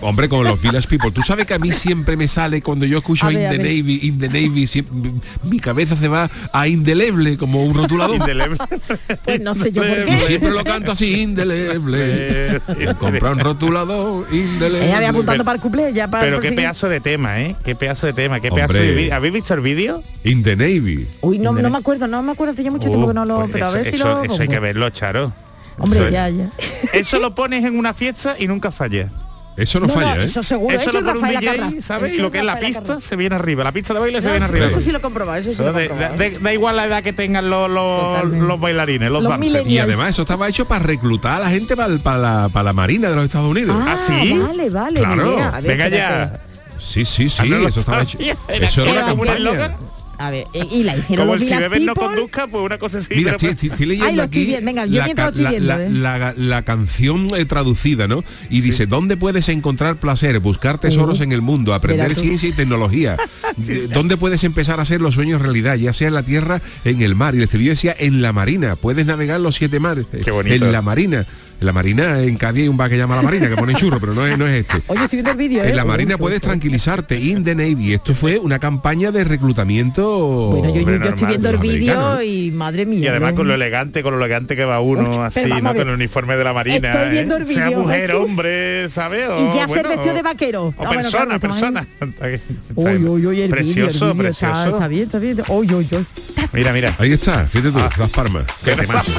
Hombre, con los Village People. Tú sabes que a mí siempre me sale cuando yo escucho ver, In a the ver. Navy, In the Navy, siempre- mi cabeza se va a indeleble como un rotulador. Indeleble. pues no sé yo por qué. siempre lo canto así, indeleble. Comprar un rotulador, indeleble. Ella había apuntando para el cumple, ya para Pero qué pedazo de tema, ¿eh? Qué pedazo de tema, qué pedazo Hombre. de vídeo. ¿Habéis visto el vídeo? In the Navy. Uy, no, no me acuerdo, no me acuerdo hace ya mucho tiempo Uh, que no lo, pues pero a eso, ver si eso- lo eso hay que verlo, Charo. Hombre, Eso- ya, ya. Eso lo pones en una fiesta y nunca falla. Eso no, No, no, falla, ¿eh? eso seguro, eso eso, lo pone un DJ. ¿sabes? Eso Y lo que es la pista se viene arriba. La pista de baile se viene arriba. Eso sí lo he comprobado, eso sí lo he Entonces, da, comprobado. da- da igual la edad que tengan los, los, bailarines, los, Los dancers. millennials. Y además eso estaba hecho para reclutar a la gente para, la, para la Marina de los Estados Unidos. Ah, ¿Ah, sí? Vale, vale, Claro. Venga ya. Sí, sí, sí, Ah, eso estaba hecho. Eso era una campaña. A ver, eh, y la hicieron Como los el si bebés no conduzca, pues una cosa así. Mira, pero- estoy, estoy- estoy leyendo Ay, lo estoy aquí viendo, venga, yo la, mientras ca- lo estoy la- viendo, la- ¿eh? la- la canción eh, traducida, ¿no? Y dice, ¿dónde puedes encontrar placer, buscar tesoros Uh, en el mundo, aprender ciencia y tecnología? De- ¿Dónde puedes empezar a hacer los sueños realidad, ya sea en la tierra, en el mar? Y el estribillo decía, en la marina, puedes navegar los siete mares. Qué bonito. En la marina. En la marina, en Cádiz hay un bar que llama la marina, que pone churro, pero no es, no es este. Oye, estoy viendo el vídeo, ¿eh? En la Marina Uy, puedes tranquilizarte, in the Navy. Esto fue una campaña de reclutamiento. Bueno, yo, yo- estoy viendo el vídeo y madre mía. Y además ¿eh? con lo elegante, con lo elegante que va uno, Uy, así, ¿no? Con el uniforme de la marina. Estoy viendo ¿eh? el Sea mujer, sí. hombre, ¿sabes? Y ya ser bueno, vestido de vaquero. O Ah, bueno, persona, claro, persona. Uy, uy, uy, el precioso, el vídeo está- precioso. Está, bien, está bien. Uy, uy, uy. Mira, mira. Ahí está, fíjate tú, las palmas. Qué temazo,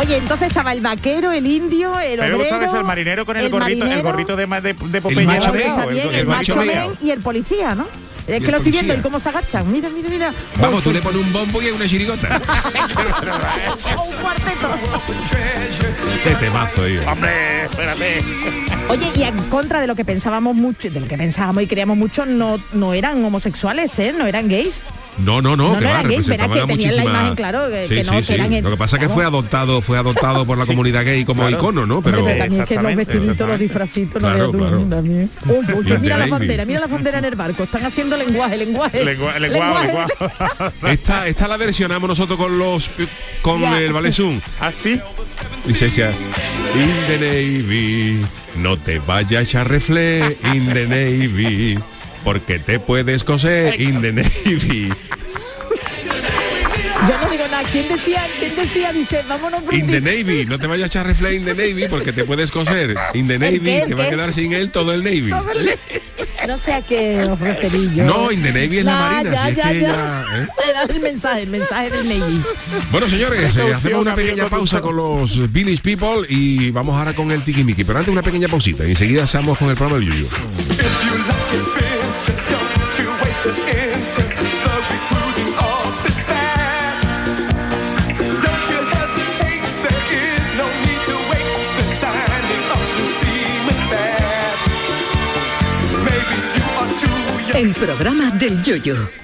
oye. Entonces estaba el vaquero, el indio, el Me obrero, gusta el marinero con el, gorrito, el marinero, gorrito de, de, de Popeye macho el, macho macho men y el policía, ¿no? Es que lo estoy viendo y cómo se agachan. Mira, mira, mira. Vamos, tú le pones un bombo y una chirigota. Un cuarteto. Qué temazo, oye. Hombre, espérate. Oye, y en contra de lo que pensábamos mucho, de lo que pensábamos y creíamos mucho, no, no eran homosexuales, ¿eh? No eran gays. No, no, no, No, que no va, representaban que a tenían la imagen, claro, que- Sí, que no, sí, sí. eran Lo que pasa es que fue adoptado, fue adoptado por la comunidad gay como Claro. icono, ¿no? Pero, Hombre, pero también es que los exactamente, vestiditos, los disfracitos, Claro, tú, claro. también. Uy, uy, mira la bandera, mira la bandera en el barco. Están haciendo lenguaje, lenguaje. Lengua- lenguado, lenguado. esta, esta la versionamos nosotros con los con Ya. el Zoom. Así. Dice ella, in the Navy, no te vayas a echar refle, in the Navy, porque te puedes coser, in the Navy. Yo no digo nada. ¿Quién decía? ¿Quién decía? Dice, vámonos In the. Navy, no te vayas a echar refle in the Navy porque te puedes coser. In the Navy, qué? ¿El te va a qué? quedar sin él todo el Navy. No sé a qué os referí yo. No, in the Navy es la marina. ya, si es ya, que ya. ella, ¿eh? Era el mensaje, el mensaje del Navy. Bueno, señores, eh, hacemos una pequeña pausa con los Village People y vamos ahora con el Tiki Miki. Pero antes una pequeña pausita y enseguida estamos con el programa del Yuyu. El programa del yoyo.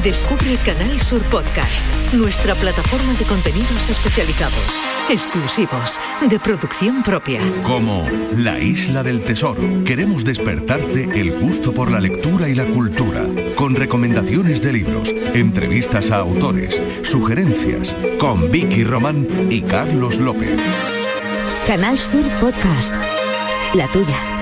Descubre Canal Sur Podcast, nuestra plataforma de contenidos especializados, exclusivos, de producción propia. Como La Isla del Tesoro, queremos despertarte el gusto por la lectura y la cultura, con recomendaciones de libros, entrevistas a autores, sugerencias, con Vicky Román y Carlos López. Canal Sur Podcast. La tuya.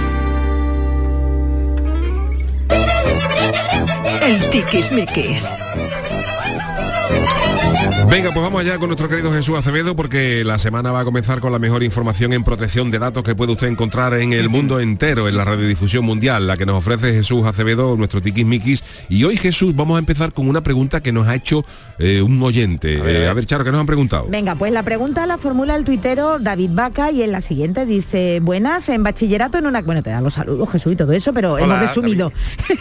El Tiquismiquis. Venga, pues vamos allá con nuestro querido Jesús Acevedo porque la semana va a comenzar con la mejor información en protección de datos que puede usted encontrar en el mundo entero, en la radiodifusión mundial, la que nos ofrece Jesús Acevedo, nuestro tiquismiquis. Y hoy Jesús vamos a empezar con una pregunta que nos ha hecho eh, un oyente. Eh, A ver, Charo, ¿qué nos han preguntado? Venga, pues la pregunta la formula el tuitero David Vaca y en la siguiente dice, buenas, en bachillerato en una... Bueno, te da los saludos, Jesús, y todo eso, pero Hola, hemos resumido.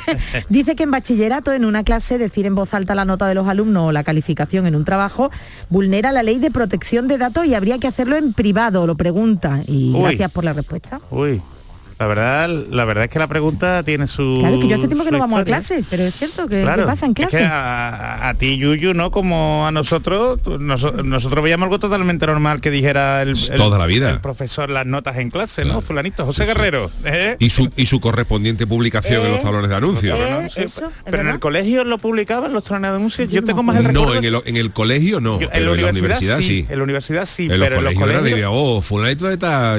dice que en bachillerato en una clase decir en voz alta la nota de los alumnos o la calificación en un trabajo vulnera la ley de protección de datos y habría que hacerlo en privado, lo pregunta. Y Uy. gracias por la respuesta. Uy, la verdad, la verdad es que la pregunta tiene su. Claro, que yo hace tiempo que no vamos a clase, pero es cierto que Claro, ¿qué pasa en es que clase. a, a ti, Yuyu, ¿no? Como a nosotros, nosotros veíamos algo totalmente normal que dijera el, el- Toda la vida. el profesor las notas en clase, ¿no? Fulanito, José Guerrero. ¿eh? Y su, y su correspondiente publicación en los Eh, tablones de anuncios. eh, ¿no? Sí, eso, es pero en el colegio lo publicaban los trones de anuncios. Yo tengo más el No, recuerdo. en el, en el colegio no, Yo- pero en la universidad sí. En la universidad sí, En los pero en los colegios era de, oh, fulanito está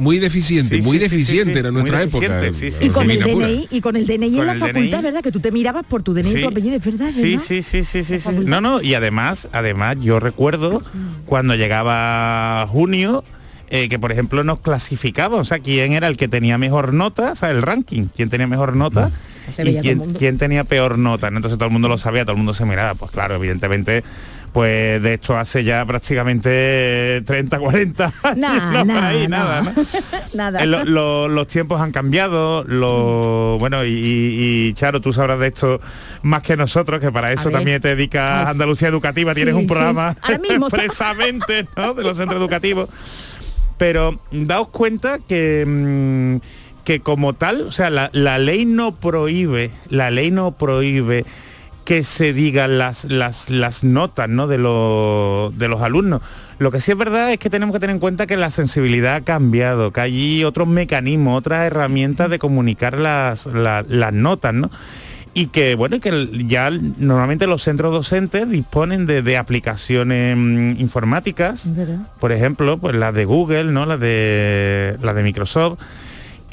muy deficiente, Sí, muy sí, sí, sí, deficiente sí, era muy nuestra época. sí, sí. Y con el. DNI, y con el DNI en Con la el facultad, DNI. ¿verdad? Que tú te mirabas por tu DNI y tu apellido, es verdad, Sí, sí, sí, sí, sí. No, no, y además, además yo recuerdo cuando llegaba junio eh, que por ejemplo nos clasificaba, o sea, quién era el que tenía mejor nota, o sea, el ranking, quién tenía mejor nota Se y quién, quién tenía peor nota. ¿no? Entonces todo el mundo lo sabía, todo el mundo se miraba. Pues claro, evidentemente, pues de hecho hace ya prácticamente 30, 40 años, Nah, no, por nah, ahí, nada. ¿no? Nada. Eh, lo- lo- los tiempos han cambiado, lo, bueno, y, y- y, Charo, tú sabrás de esto más que nosotros, que para eso también te dedicas a Andalucía Educativa, tienes un programa sí. Mismo expresamente ¿no? de los centros educativos. Pero daos cuenta que, mm, que como tal, o sea, la, la ley no prohíbe, la ley no prohíbe que se digan las, las, las notas ¿no? de, los, de los alumnos. Lo que sí es verdad es que tenemos que tener en cuenta que la sensibilidad ha cambiado, que hay otros mecanismos, otras herramientas de comunicar las, la- las notas, ¿no? Y que, bueno, que ya normalmente los centros docentes disponen de, de aplicaciones mm, informáticas, verdad. por ejemplo, pues las de Google, ¿no? Las de, las de Microsoft.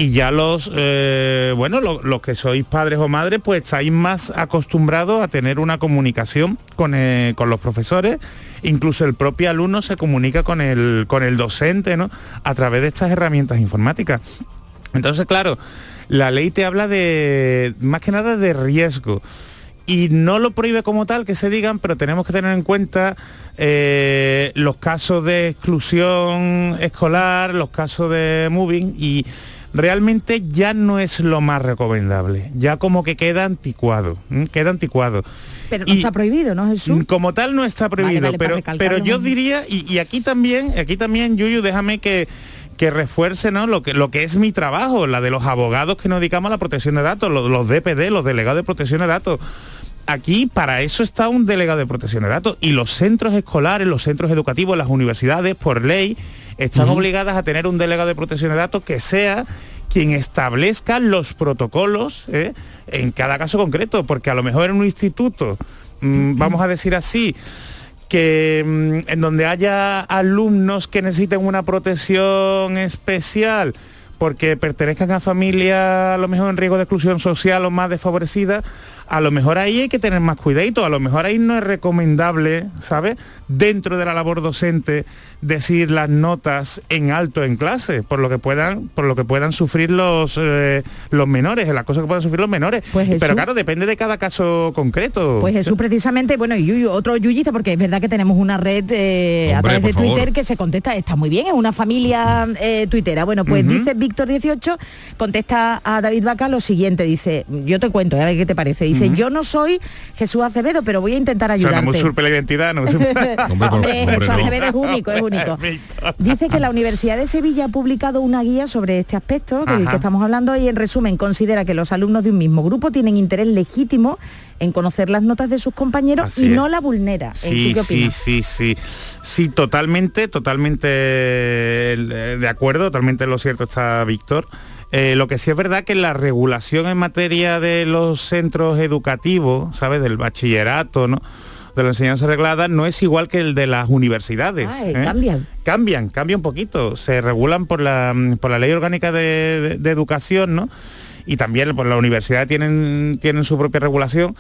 Y ya los, eh, bueno, lo- los que sois padres o madres, pues estáis más acostumbrados a tener una comunicación con, eh, con los profesores. Incluso el propio alumno se comunica con el, con el docente, ¿no? A través de estas herramientas informáticas. Entonces, claro, la ley te habla de, más que nada, de riesgo. Y no lo prohíbe como tal que se digan, pero tenemos que tener en cuenta eh, los casos de exclusión escolar, los casos de moving y realmente ya no es lo más recomendable. Ya como que queda anticuado, queda anticuado. Pero no Y- está prohibido, ¿no, Jesús? Mm, Como tal no está prohibido, vale, pero, pero yo diría, y, y aquí también, aquí también, Yuyu, déjame que, que refuerce ¿no? lo, que, lo que es mi trabajo, la de los abogados que nos dedicamos a la protección de datos, los, los DPD, los delegados de protección de datos. aquí para eso está un delegado de protección de datos y los centros escolares, los centros educativos, las universidades, por ley, están obligadas a tener un delegado de protección de datos que sea quien establezca los protocolos ¿eh? en cada caso concreto, porque a lo mejor en un instituto, mm, vamos a decir así, que mm, en donde haya alumnos que necesiten una protección especial porque pertenezcan a familias a lo mejor en riesgo de exclusión social o más desfavorecidas, a lo mejor ahí hay que tener más cuidadito, a lo mejor ahí no es recomendable, ¿sabes? Dentro de la labor docente decir las notas en alto en clase, por lo que puedan, por lo que puedan sufrir los eh, los menores, las cosas que puedan sufrir los menores. Pues Pero claro, depende de cada caso concreto. Pues Jesús precisamente, bueno, y Yuyu, otro yuyista, porque es verdad que tenemos una red eh, a través de favor. Twitter que se contesta, está muy bien, es una familia eh, tuitera. Bueno, pues dice Víctor18, contesta a David Vaca lo siguiente, dice, yo te cuento, a ver qué te parece. Dice, yo no soy Jesús Acevedo, pero voy a intentar o sea, no ayudarte. me usurpe la identidad, no me usurpe- Hombre, por- Hombre, hombre, Jesús no. Acevedo es único, es único. Dice que la Universidad de Sevilla ha publicado una guía sobre este aspecto del Ajá. que estamos hablando y en resumen considera que los alumnos de un mismo grupo tienen interés legítimo en conocer las notas de sus compañeros Así y es. no la vulnera. ¿Eh, ¿Tú Sí, qué sí, sí, sí. Sí, totalmente, totalmente eh, de acuerdo, totalmente lo cierto está Víctor. Eh, lo que sí es verdad que la regulación en materia de los centros educativos, ¿sabes? Del bachillerato, ¿no? De la enseñanza reglada no es igual que el de las universidades. Ah, eh, cambian. Cambian, cambia un poquito. Se regulan por la, mm, por la ley orgánica de, de- de educación, ¿no? Y también por la universidad tienen, tienen su propia regulación.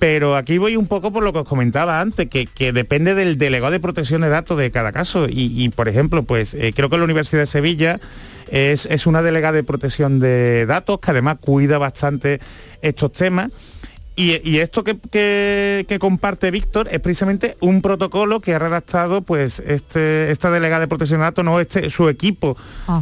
Pero aquí voy un poco por lo que os comentaba antes, que, que depende del delegado de protección de datos de cada caso. Y, y, por ejemplo, pues eh, creo que la Universidad de Sevilla es, es una delegada de protección de datos que además cuida bastante estos temas. Y, y esto que, que- que comparte Víctor es precisamente un protocolo que ha redactado pues este, esta delegada de protección de datos, no este, su equipo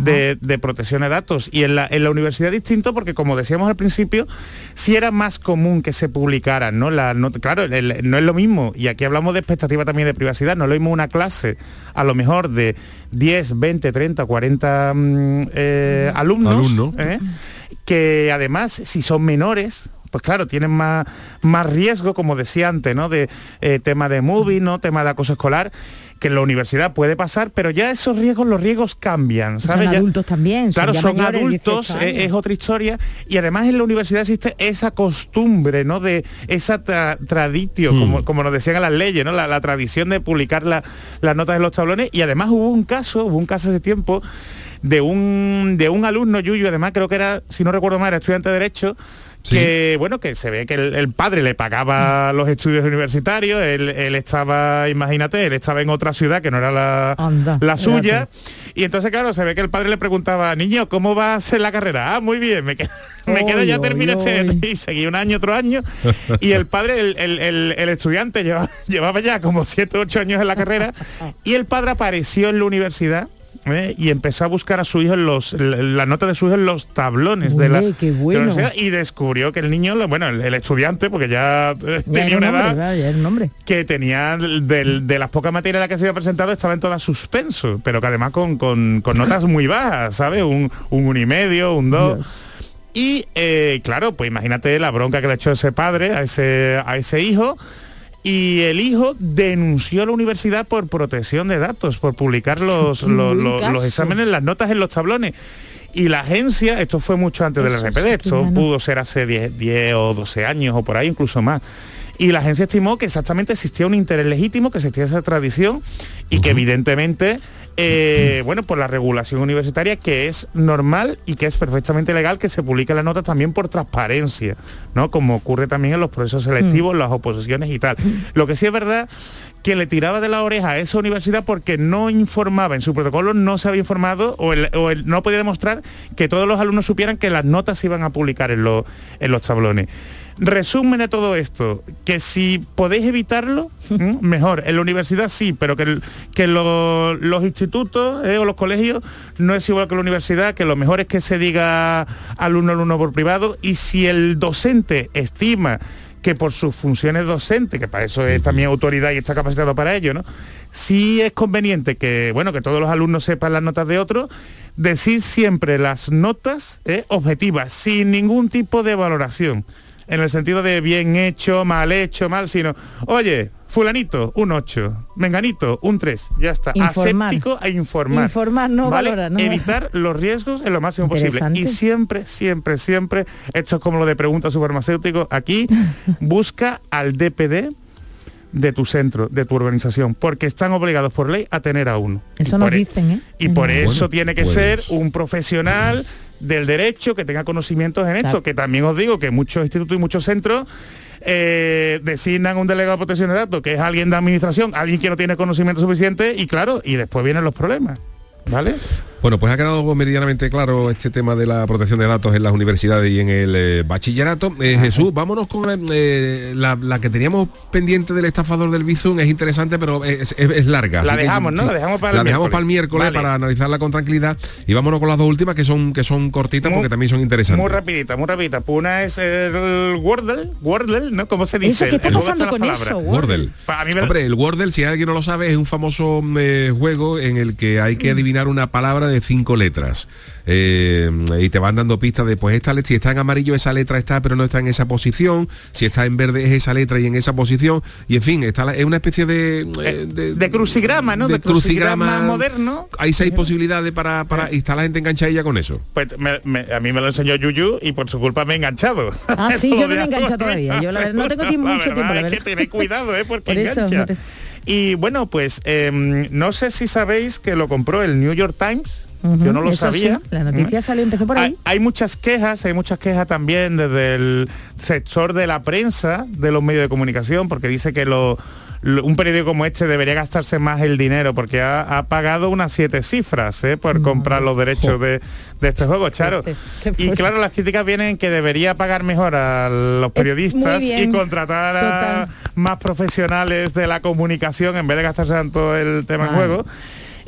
de, de protección de datos. Y en la, en la universidad distinto porque como decíamos al principio, sí era más común que se publicaran, ¿no? La not- claro, el- no es lo mismo, y aquí hablamos de expectativa también de privacidad, no es lo mismo una clase a lo mejor de 10, 20, 30, 40 mm, eh, alumnos, Alumno. ¿eh? que además si son menores pues claro, tienen más, más riesgo, como decía antes, ¿no? De eh, tema de movie, ¿no? Tema de acoso escolar, que en la universidad puede pasar, pero ya esos riesgos, los riesgos cambian, Son ¿sabes? Ya- adultos también. Claro, son mayores, adultos, 18 años. es otra historia. Y además en la universidad existe esa costumbre, ¿no? De esa tra- traditio, Hmm. como, como nos decían en las leyes, ¿no? La, la tradición de publicar la- las notas en los tablones. Y además hubo un caso, hubo un caso hace tiempo de un, de un alumno Yuyu, además creo que era, si no recuerdo mal, era estudiante de Derecho, Sí. que bueno, que se ve que el, el padre le pagaba los estudios universitarios, él, él estaba, imagínate, él estaba en otra ciudad que no era la, Anda, la suya. Y entonces, claro, se ve que el padre le preguntaba, niño, ¿cómo va a ser la carrera? Ah, muy bien, me, quedo, me quedo ya terminé este- y seguí un año, otro año. Y el padre, el, el- el- el estudiante, llevaba, llevaba ya como 7 o 8 años en la carrera. Y el padre apareció en la universidad. ¿Eh? y empezó a buscar a su hijo en los la, la nota de su hijo en los tablones de la, de universidad y descubrió que el niño bueno el, el estudiante porque ya eh, Ya tenía un una edad ya un que tenía del- de, las pocas materias en las que se había presentado estaba en todas suspenso, pero que además con, con- con notas muy bajas, ¿sabes? Un, un uno y medio, un dos. Dios. Y eh, claro, pues imagínate la bronca que le echó ese padre a ese, a ese hijo. Y el hijo denunció a la universidad por protección de datos, por publicar los, los, exámenes, las notas en los tablones. Y la agencia, esto fue mucho antes del Eso RPD, sí que esto pudo ser hace 10, 10 o 12 años o por ahí, incluso más. Y la agencia estimó que exactamente existía un interés legítimo, que existía esa tradición y que evidentemente, eh, bueno, por la regulación universitaria, que es normal y que es perfectamente legal que se publique la nota también por transparencia, ¿no? Como ocurre también en los procesos selectivos, las oposiciones y tal. Lo que sí es verdad que le tiraba de la oreja a esa universidad porque no informaba en su protocolo, no se había informado o, el- o el- no podía demostrar que todos los alumnos supieran que las notas se iban a publicar en, los- en los tablones. Resumen de todo esto, que si podéis evitarlo, mejor. En la universidad sí, pero que, el- que lo- los institutos eh, o los colegios no es igual que la universidad, que lo mejor es que se diga alumno alumno por privado y si el docente estima que por sus funciones docentes, que para eso es también autoridad y está capacitado para ello, ¿no? Sí es conveniente que, bueno, que todos los alumnos sepan las notas de otros, decir siempre las notas eh, objetivas, sin ningún tipo de valoración. En el sentido de bien hecho, mal hecho, mal, sino, oye, fulanito, un 8, menganito, un 3, ya está. Informar. Aséptico a informar. Informar, no ¿vale? valorar, no. Evitar los riesgos en lo máximo posible. Y siempre, siempre, siempre, esto es como lo de preguntas farmacéutico, aquí busca al DPD de tu centro, de tu organización, porque están obligados por ley a tener a uno. Eso nos e- dicen, ¿eh? Y por Bueno, eso tiene que pues- ser un profesional del derecho que tenga conocimientos en esto, Claro. que también os digo que muchos institutos y muchos centros eh, designan un delegado de protección de datos, que es alguien de administración, alguien que no tiene conocimiento suficiente, y claro, y después vienen los problemas. ¿Vale? Bueno, pues ha quedado meridianamente claro este tema de la protección de datos en las universidades y en el eh, bachillerato. Eh, Jesús, vámonos con eh, la, la que teníamos pendiente del estafador del Bizum. Es interesante, pero es, es- es larga. La que, dejamos, ¿no? sí, La dejamos para el la dejamos miércoles. para el miércoles Vale. para analizarla con tranquilidad. Y vámonos con las dos últimas que son que son cortitas Muy- porque también son interesantes. Muy rapidita, muy rapidita. Pues Una es el Wordle, Wordle, ¿no? ¿Cómo se dice? ¿Eso qué está pasando con palabras. eso? Wordle. Hombre, el Wordle, si alguien no lo sabe, es un famoso eh, juego en el que hay Mm. que adivinar una palabra de cinco letras. Eh, y te van dando pistas de, pues esta letra, si está en amarillo esa letra está, pero no está en esa posición. Si está en verde es esa letra y en esa posición. Y en fin, está la- es una especie de... eh, de, de crucigrama, ¿no? De crucigrama moderno. Hay seis posibilidades para, para... Y está la gente enganchadilla con eso. Pues me- me- a mí me lo enseñó Yuyu y por su culpa me he enganchado. Ah, sí, yo no de me he enganchado todavía. Yo la verdad, no tengo tiempo- la mucho verdad tiempo, la es que tened cuidado, ¿eh? Porque Por eso, engancha. Y bueno, pues em, no sé si sabéis que lo compró el New York Times. Yo no lo sí, sabía. la noticia ¿eh? salió, empezó por ahí. Hay, hay muchas quejas, hay muchas quejas también desde el sector de la prensa, de los medios de comunicación, porque dice que lo- un periódico como este debería gastarse más el dinero, porque ha, ha pagado unas siete cifras ¿eh? por comprar los derechos de, de este juego, Charo. Y claro, las críticas vienen que debería pagar mejor a los periodistas y contratar a Total. más profesionales de la comunicación en vez de gastarse tanto el tema Vale. juego.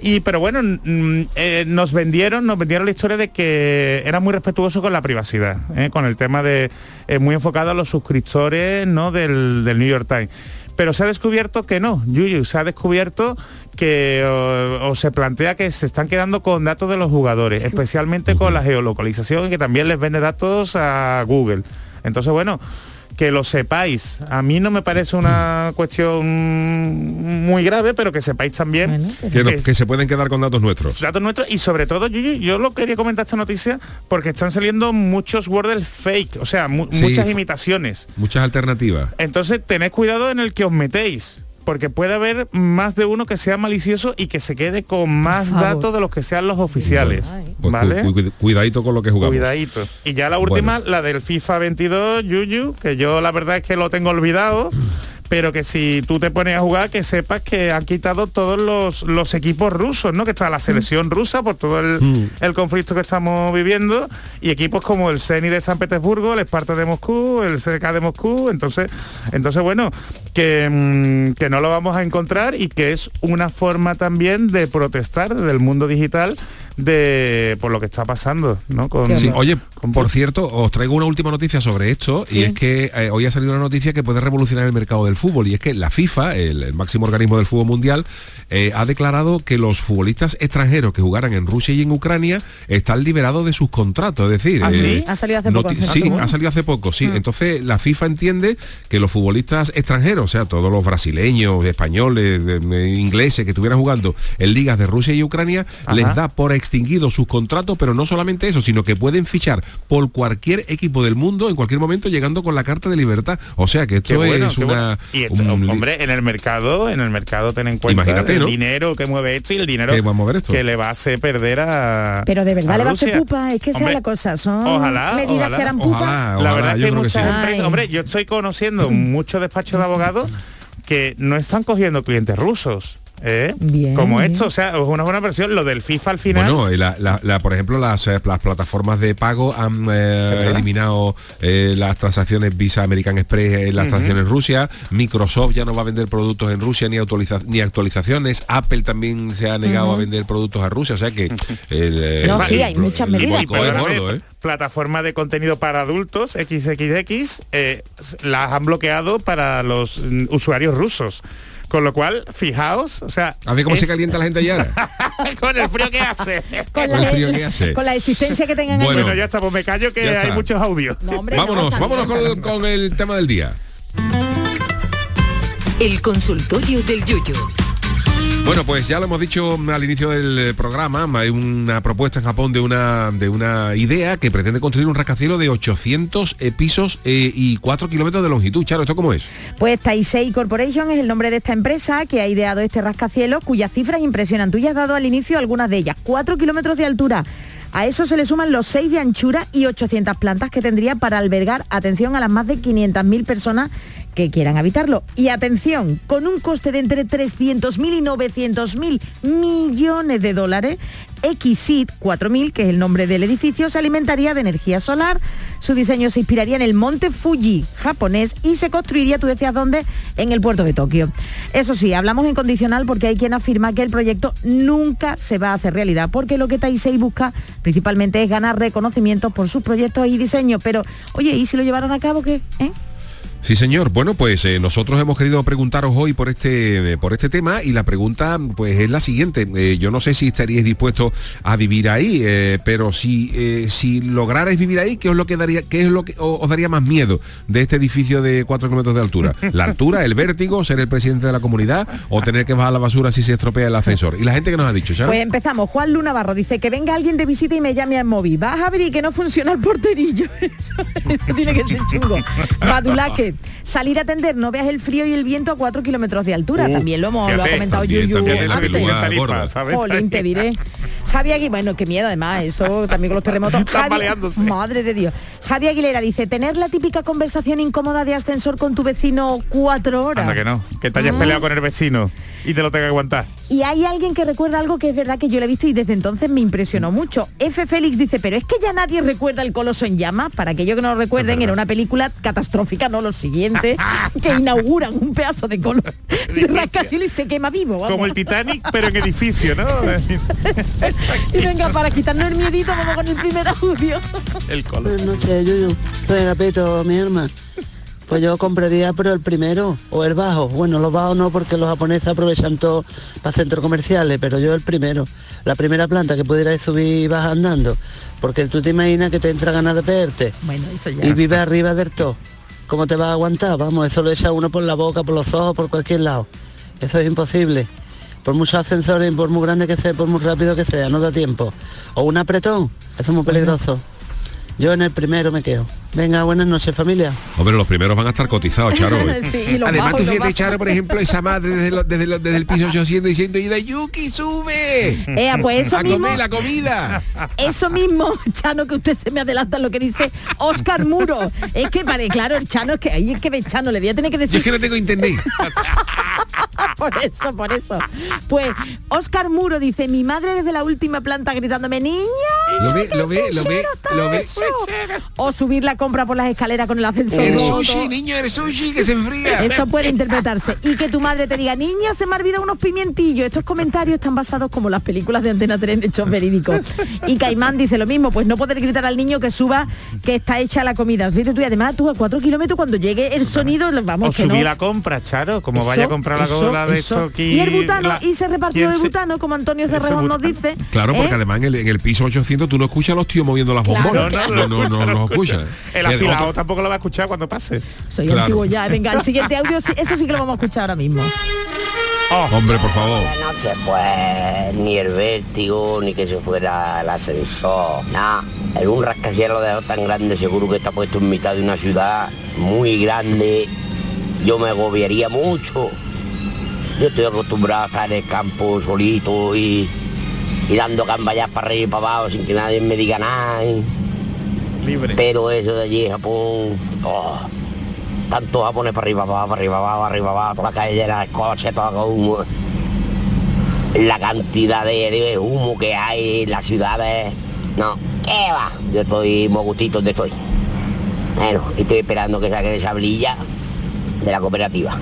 Y pero bueno, eh, nos vendieron, nos vendieron la historia de que era muy respetuoso con la privacidad, ¿eh? con el tema de eh, muy enfocado a los suscriptores ¿no? del, del New York Times. Pero se ha descubierto que no, Yuyu, se ha descubierto que o, o se plantea que se están quedando con datos de los jugadores, especialmente con la geolocalización y que también les vende datos a Google. Entonces, bueno, que lo sepáis. A mí no me parece una cuestión muy grave, pero que sepáis también Bueno, Que, no- que- que se pueden quedar con datos nuestros. datos nuestros y sobre todo yo, lo quería comentar esta noticia porque están saliendo muchos Wordle fake, o sea, mu- Sí, muchas imitaciones. Muchas alternativas. Entonces tened cuidado en el que os metéis. Porque puede haber más de uno que sea malicioso y que se quede con más datos de los que sean los oficiales. Pues ¿Vale? cu- cu- cuidadito con lo que jugamos. Cuidadito. Y ya la última, la del FIFA 22, Yuyu, que yo la verdad es que lo tengo olvidado, pero que si tú te pones a jugar, que sepas que han quitado todos los, los equipos rusos, ¿no? Que está la selección rusa por todo el, Mm. el conflicto que estamos viviendo, y equipos como el Zenit de San Petersburgo, el Esparta de Moscú, el CK de Moscú, entonces, entonces bueno, que, mm, que no lo vamos a encontrar y que es una forma también de protestar del mundo digital de por lo que está pasando, ¿no? Con, Sí, oye, por cierto, os traigo una última noticia sobre esto Sí. y es que eh, hoy ha salido una noticia que puede revolucionar el mercado del fútbol y es que la FIFA, el, el máximo organismo del fútbol mundial, eh, ha declarado que los futbolistas extranjeros que jugaran en Rusia y en Ucrania están liberados de sus contratos, es decir, ¿Ah, sí? Ha salido hace poco, hace sí, poco. ha salido hace poco, sí. Mm. Entonces la FIFA entiende que los futbolistas extranjeros, o sea, todos los brasileños, españoles, de- de- ingleses que estuvieran jugando en ligas de Rusia y Ucrania, Ajá. les da por extinguido sus contratos, pero no solamente eso, sino que pueden fichar por cualquier equipo del mundo en cualquier momento llegando con la carta de libertad. O sea que esto bueno, es una... bueno. Y esto, un- hombre, en el mercado, en el mercado ten en cuenta Imagínate, el ¿no? dinero que mueve esto y el dinero Que va a mover esto. que le va a hacer perder a Pero de verdad a le va a hacer Rusia. pupa, es que esa Hombre, es la cosa, son ojalá, medidas ojalá, que harán pupa. Ojalá, La verdad es que creo que sí. muchas empresas, hombre, yo estoy conociendo muchos despachos de abogados que no están cogiendo clientes rusos. ¿Eh? Bien, Como bien. esto, o sea, es una buena versión. Lo del FIFA al final. Bueno, la- la- la- por ejemplo, las, eh, las plataformas de pago han eh, eliminado eh, las transacciones Visa American Express en las transacciones en Rusia. Microsoft ya no va a vender productos en Rusia ni, autoriza- ni actualizaciones. Apple también se ha negado a vender productos a Rusia. O sea que... el, No, el- sí, hay muchas medidas. Gordo, ¿eh? plataforma de contenido para adultos XXX eh, las han bloqueado para los mm, usuarios rusos Con lo cual, fijaos, o sea... A ver cómo se calienta la gente allá. con el frío que hace. Con Con el frío que hace. con la existencia que tengan Bueno. Bueno, ya está, pues me callo que hay muchos audios. No, hombre, no, vámonos, vámonos con, con el tema del día. El consultorio del Yuyu. Bueno, pues ya lo hemos dicho al inicio del programa, hay una propuesta en Japón de una, de una idea que pretende construir un rascacielos de 800 eh, pisos eh, y 4 kilómetros de longitud. Charo, ¿esto cómo es? Pues Taisei Corporation es el nombre de esta empresa que ha ideado este rascacielos cuyas cifras impresionan. Tú ya has dado al inicio algunas de ellas. 4 kilómetros de altura. A eso se le suman los 6 de anchura y 800 plantas que tendría para albergar, atención, a las más de 500.000 personas que quieran habitarlo. Y atención, con un coste de entre 300.000 y 900.000 millones de dólares, Xit 4000, que es el nombre del edificio, se alimentaría de energía solar. Su diseño se inspiraría en el monte Fuji japonés y se construiría, tú decías dónde, en el puerto de Tokio. Eso sí, hablamos en condicional porque hay quien afirma que el proyecto nunca se va a hacer realidad, porque lo que Taisei busca principalmente es ganar reconocimiento por sus proyectos y diseños. Pero, oye, ¿y si lo llevaran a cabo qué? ¿Eh? Sí, señor. Bueno, pues eh, nosotros hemos querido preguntaros hoy por este, eh, por este tema y la pregunta pues es la siguiente. Eh, yo no sé si estaríais dispuestos a vivir ahí, pero si, si lograrais vivir ahí, ¿qué es lo que daría, qué es lo que os daría más miedo de este edificio de 4 kilómetros de altura? ¿La altura, el vértigo, ser el presidente de la comunidad o tener que bajar la basura si se estropea el ascensor? Y la gente que nos ha dicho, Charo? Pues empezamos. Juan Luna Barro dice que venga alguien de visita y me llame al móvil. Vas a abrir que no funciona el porterillo. Eso, eso tiene que ser chungo. Badulaque. Salir a atender, no veas el frío y el viento a 4 kilómetros de altura. Uh, también lo hemos lo ha comentado también, Yuyu también antes. diré. Javi Aguilera, bueno, qué miedo además, eso también con los terremotos. Javi- madre de Dios. Javi Aguilera dice, tener la típica conversación incómoda de ascensor con tu vecino cuatro horas. Anda que no, que te hayas Mm. peleado con el vecino y te lo tenga que aguantar. Y hay alguien que recuerda algo que es verdad que yo lo he visto y desde entonces me impresionó mucho. F. Félix dice, pero es que ya nadie recuerda el Coloso en llamas. Para aquellos que no lo recuerden, era una película catastrófica, no lo siguiente, que inauguran un pedazo de colo de rascacielos y se quema vivo. vamos. Como el Titanic, pero en edificio, ¿no? Y venga, para quitarnos el miedito, vamos con el primer audio. el colo. Buenas noches, Yuyu. Soy Agapito, mi hermana. Pues yo compraría, pero el primero, o el bajo. Bueno, los bajos no, porque los japoneses aprovechan todo para centros comerciales, pero yo el primero. La primera planta que pudierais subir y bajar andando. Porque tú te imaginas que te entra ganas de perderte. Bueno, eso ya. Y vive arriba del todo. ¿Cómo te vas a aguantar? Vamos, eso lo echa uno por la boca, por los ojos, por cualquier lado. Eso es imposible. Por muchos ascensores, por muy grande que sea, por muy rápido que sea, no da tiempo. O un apretón, eso es muy peligroso. Yo en el primero me quedo. Venga, buenas noches familia. Hombre, los primeros van a estar cotizados, Charo. ¿eh? Sí, y los Además, bajos, tú bajos. Charo, por ejemplo, esa madre desde, lo- desde, lo- desde el piso 800 diciendo, y de Yuki, sube. Ea, pues eso a mismo, comer la comida. eso mismo, Chano, que usted se me adelanta lo que dice Oscar Muro. Es que, vale, claro, el Chano es que ahí es que ve Chano, le voy a tener que Yo decir es que no tengo internet. por eso, por eso. Pues Oscar Muro dice, mi madre desde la última planta gritándome, niña, Lo ve, lo ve, lo ve, puchero está lo ve. eso". O subir la compra por las escaleras con el ascensor. El roto. sushi, niño, el sushi que se enfría. Eso puede interpretarse. Y que tu madre te diga, niña, se me ha olvidado unos pimientillos. Estos comentarios están basados como las películas de Antena 3 en hechos verídicos. Y Caimán dice lo mismo, pues no poder gritar al niño que suba, que está hecha la comida. Fíjate tú, y además tú a cuatro kilómetros cuando llegue el sonido, vamos O que subir no. la compra, Charo, como Eso, vaya a comprar la cola de eso. aquí. Y el butano, la- y se repartió ¿quién el butano, como Antonio Cerrejón nos dice. Claro, porque ¿eh? además en el, en el piso 800 tú no escuchas a los tíos moviendo las Claro, bombonas. claro. no, no, no, no, escuchas. El afilado otro- tampoco lo va a escuchar cuando pase. Soy Claro. antiguo ya. Venga, el siguiente audio, sí, eso sí que lo vamos a escuchar ahora mismo. Hombre, por favor. No se pues ni el vértigo, ni que se fuera el ascensor, nada. En un rascacielos de tan grande seguro que está puesto en mitad de una ciudad muy grande. Yo me agobiaría mucho. Yo estoy acostumbrado a estar en el campo solito y, y dando camballas para arriba y para abajo sin que nadie me diga nada. y- Pero eso de allí, Japón, oh, tanto japonés para arriba, para arriba, para arriba, para abajo, toda la calle llena de coches, todo humo. La cantidad de, humo que hay en las ciudades. No, ¿qué va? Yo estoy muy gustito donde estoy. Bueno, estoy esperando que saquen esa blilla de la cooperativa.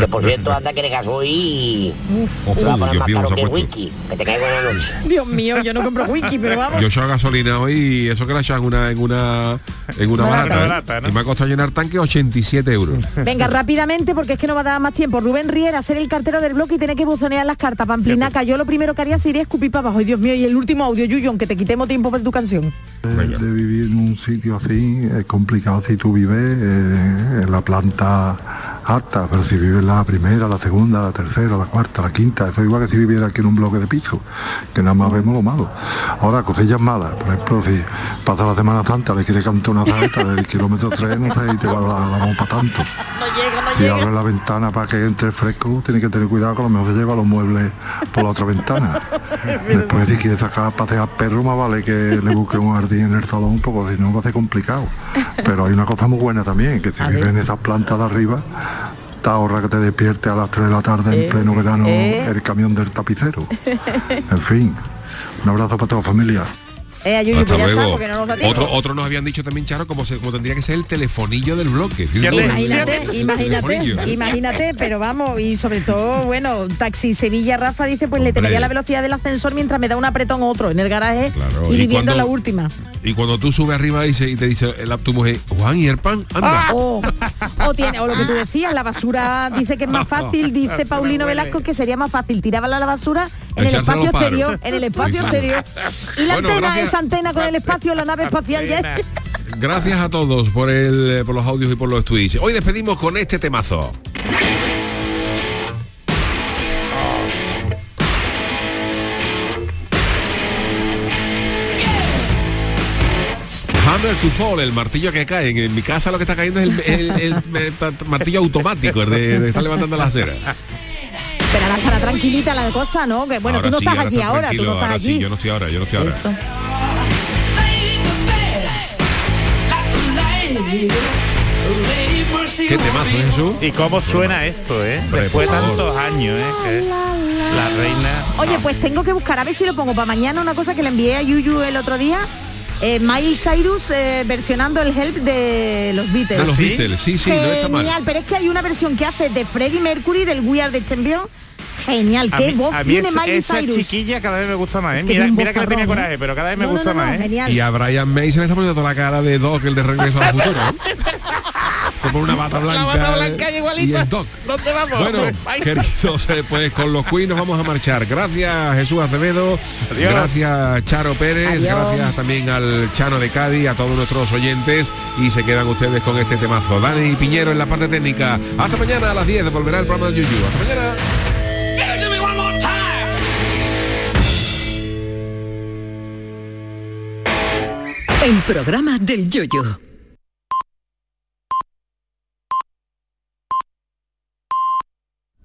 Que por cierto, anda que le gasoil y Uf, se va a poner más caro que el puesto. wiki. Que te caiga buena noche. Dios mío, yo no compro wiki, pero vamos. Yo he echado gasolina hoy y eso que la he echado en una, en una, en una Barata. barata. ¿eh? Barata, ¿no? Y me ha costado llenar tanque 87 euros. Venga, rápidamente, porque es que no va a dar más tiempo. Rubén Riera, ser el cartero del bloque y tener que buzonear las cartas. Pamplinaca, yo lo primero que haría sería escupir para abajo. Ay, Dios mío, y el último audio, Yuyo, aunque te quitemos tiempo para tu canción. de, de vivir en un sitio así es complicado si tú vives eh, en la planta alta, pero si vives la primera, la segunda, la tercera, la cuarta, la quinta, eso es igual que si viviera aquí en un bloque de piso, que nada más vemos lo malo. Ahora, cosillas malas, por ejemplo, si pasa la Semana Santa, le quiere cantar una saeta del kilómetro 3, no sé, y te va a dar la para tanto. No llega, no Si abres la ventana para que entre fresco, tienes que tener cuidado que a lo mejor se lleva los muebles por la otra ventana. Después, si quieres sacar pasear perro, más vale que le busque un jardín en el salón, porque si no va a ser complicado. Pero hay una cosa muy buena también, que si vives en esas plantas de arriba, ahorra que te despierte a las 3 de la tarde Eh, en pleno verano eh. el camión del tapicero. En fin, un abrazo para toda la familia. Eh, Yuyu, Hasta pues ya está, luego. porque no nos da tiempo. Otro, otro nos habían dicho también, Charo, como, se- como tendría que ser el telefonillo del bloque. ¿sí? Imagínate, imagínate, imagínate, pero vamos, y sobre todo, bueno, Taxi Sevilla Rafa dice, pues le tenería la velocidad del ascensor mientras me da un apretón otro en el garaje Claro, y y viviendo cuando- la última. Y cuando tú subes arriba y, se- y te dice el, tu mujer, Juan, ¿y el pan? Anda. O, o tiene, o lo que tú decías, la basura dice que es más fácil, dice Paulino Velasco que sería más fácil tirarla a la basura en el espacio exterior, en el espacio exterior. Y la Bueno, antena, gracias. esa antena con el espacio, la nave espacial ya. Gracias a todos por, el, por los audios y por los tweets. Hoy despedimos con este temazo. Hammer to fall, el martillo que cae. En mi casa lo que está cayendo es el, el- el- el martillo automático, el de, de estar levantando la acera. Ahora estará tranquilita la cosa, ¿no? Que bueno, Ahora tú no sí, estás ahora allí está ahora, tú no estás ahora allí. sí, yo no estoy ahora, yo no estoy ahora. Eso. Qué temazo, ¿eh, Jesús? Y cómo suena esto, ¿eh? Hombre, Después de tantos años, ¿eh? Que es la reina. Oye, pues tengo que buscar a ver si lo pongo para mañana una cosa que le envié a Yuyu el otro día. Eh, Miley Cyrus eh, versionando el Help de los Beatles. De los Beatles, sí, sí, no está mal. Genial, pero es que hay una versión que hace de Freddie Mercury del We Are the Champion. Genial, qué voz a mí tiene esa, Miley esa Cyrus. chiquilla cada vez me gusta más, ¿eh? Es que mira, mira que le tenía coraje, ¿eh? pero cada vez me No, no, gusta no, más, no, ¿eh? genial. Y a Brian May se le está poniendo toda la cara de Doc, el de Regreso al Futuro. ¿no? Con una bata blanca. bata blanca eh, igualita. Y el Doc. ¿Dónde vamos? Bueno, queridos, eh, pues con los Queen nos vamos a marchar. Gracias Jesús Acevedo, Adiós. gracias Charo Pérez, Adiós. gracias también al Chano de Cádiz, a todos nuestros oyentes y se quedan ustedes con este temazo. Dani Piñero en la parte técnica. Hasta mañana a las 10 volverá el programa del Yuyu. Hasta mañana. El programa del Yoyo.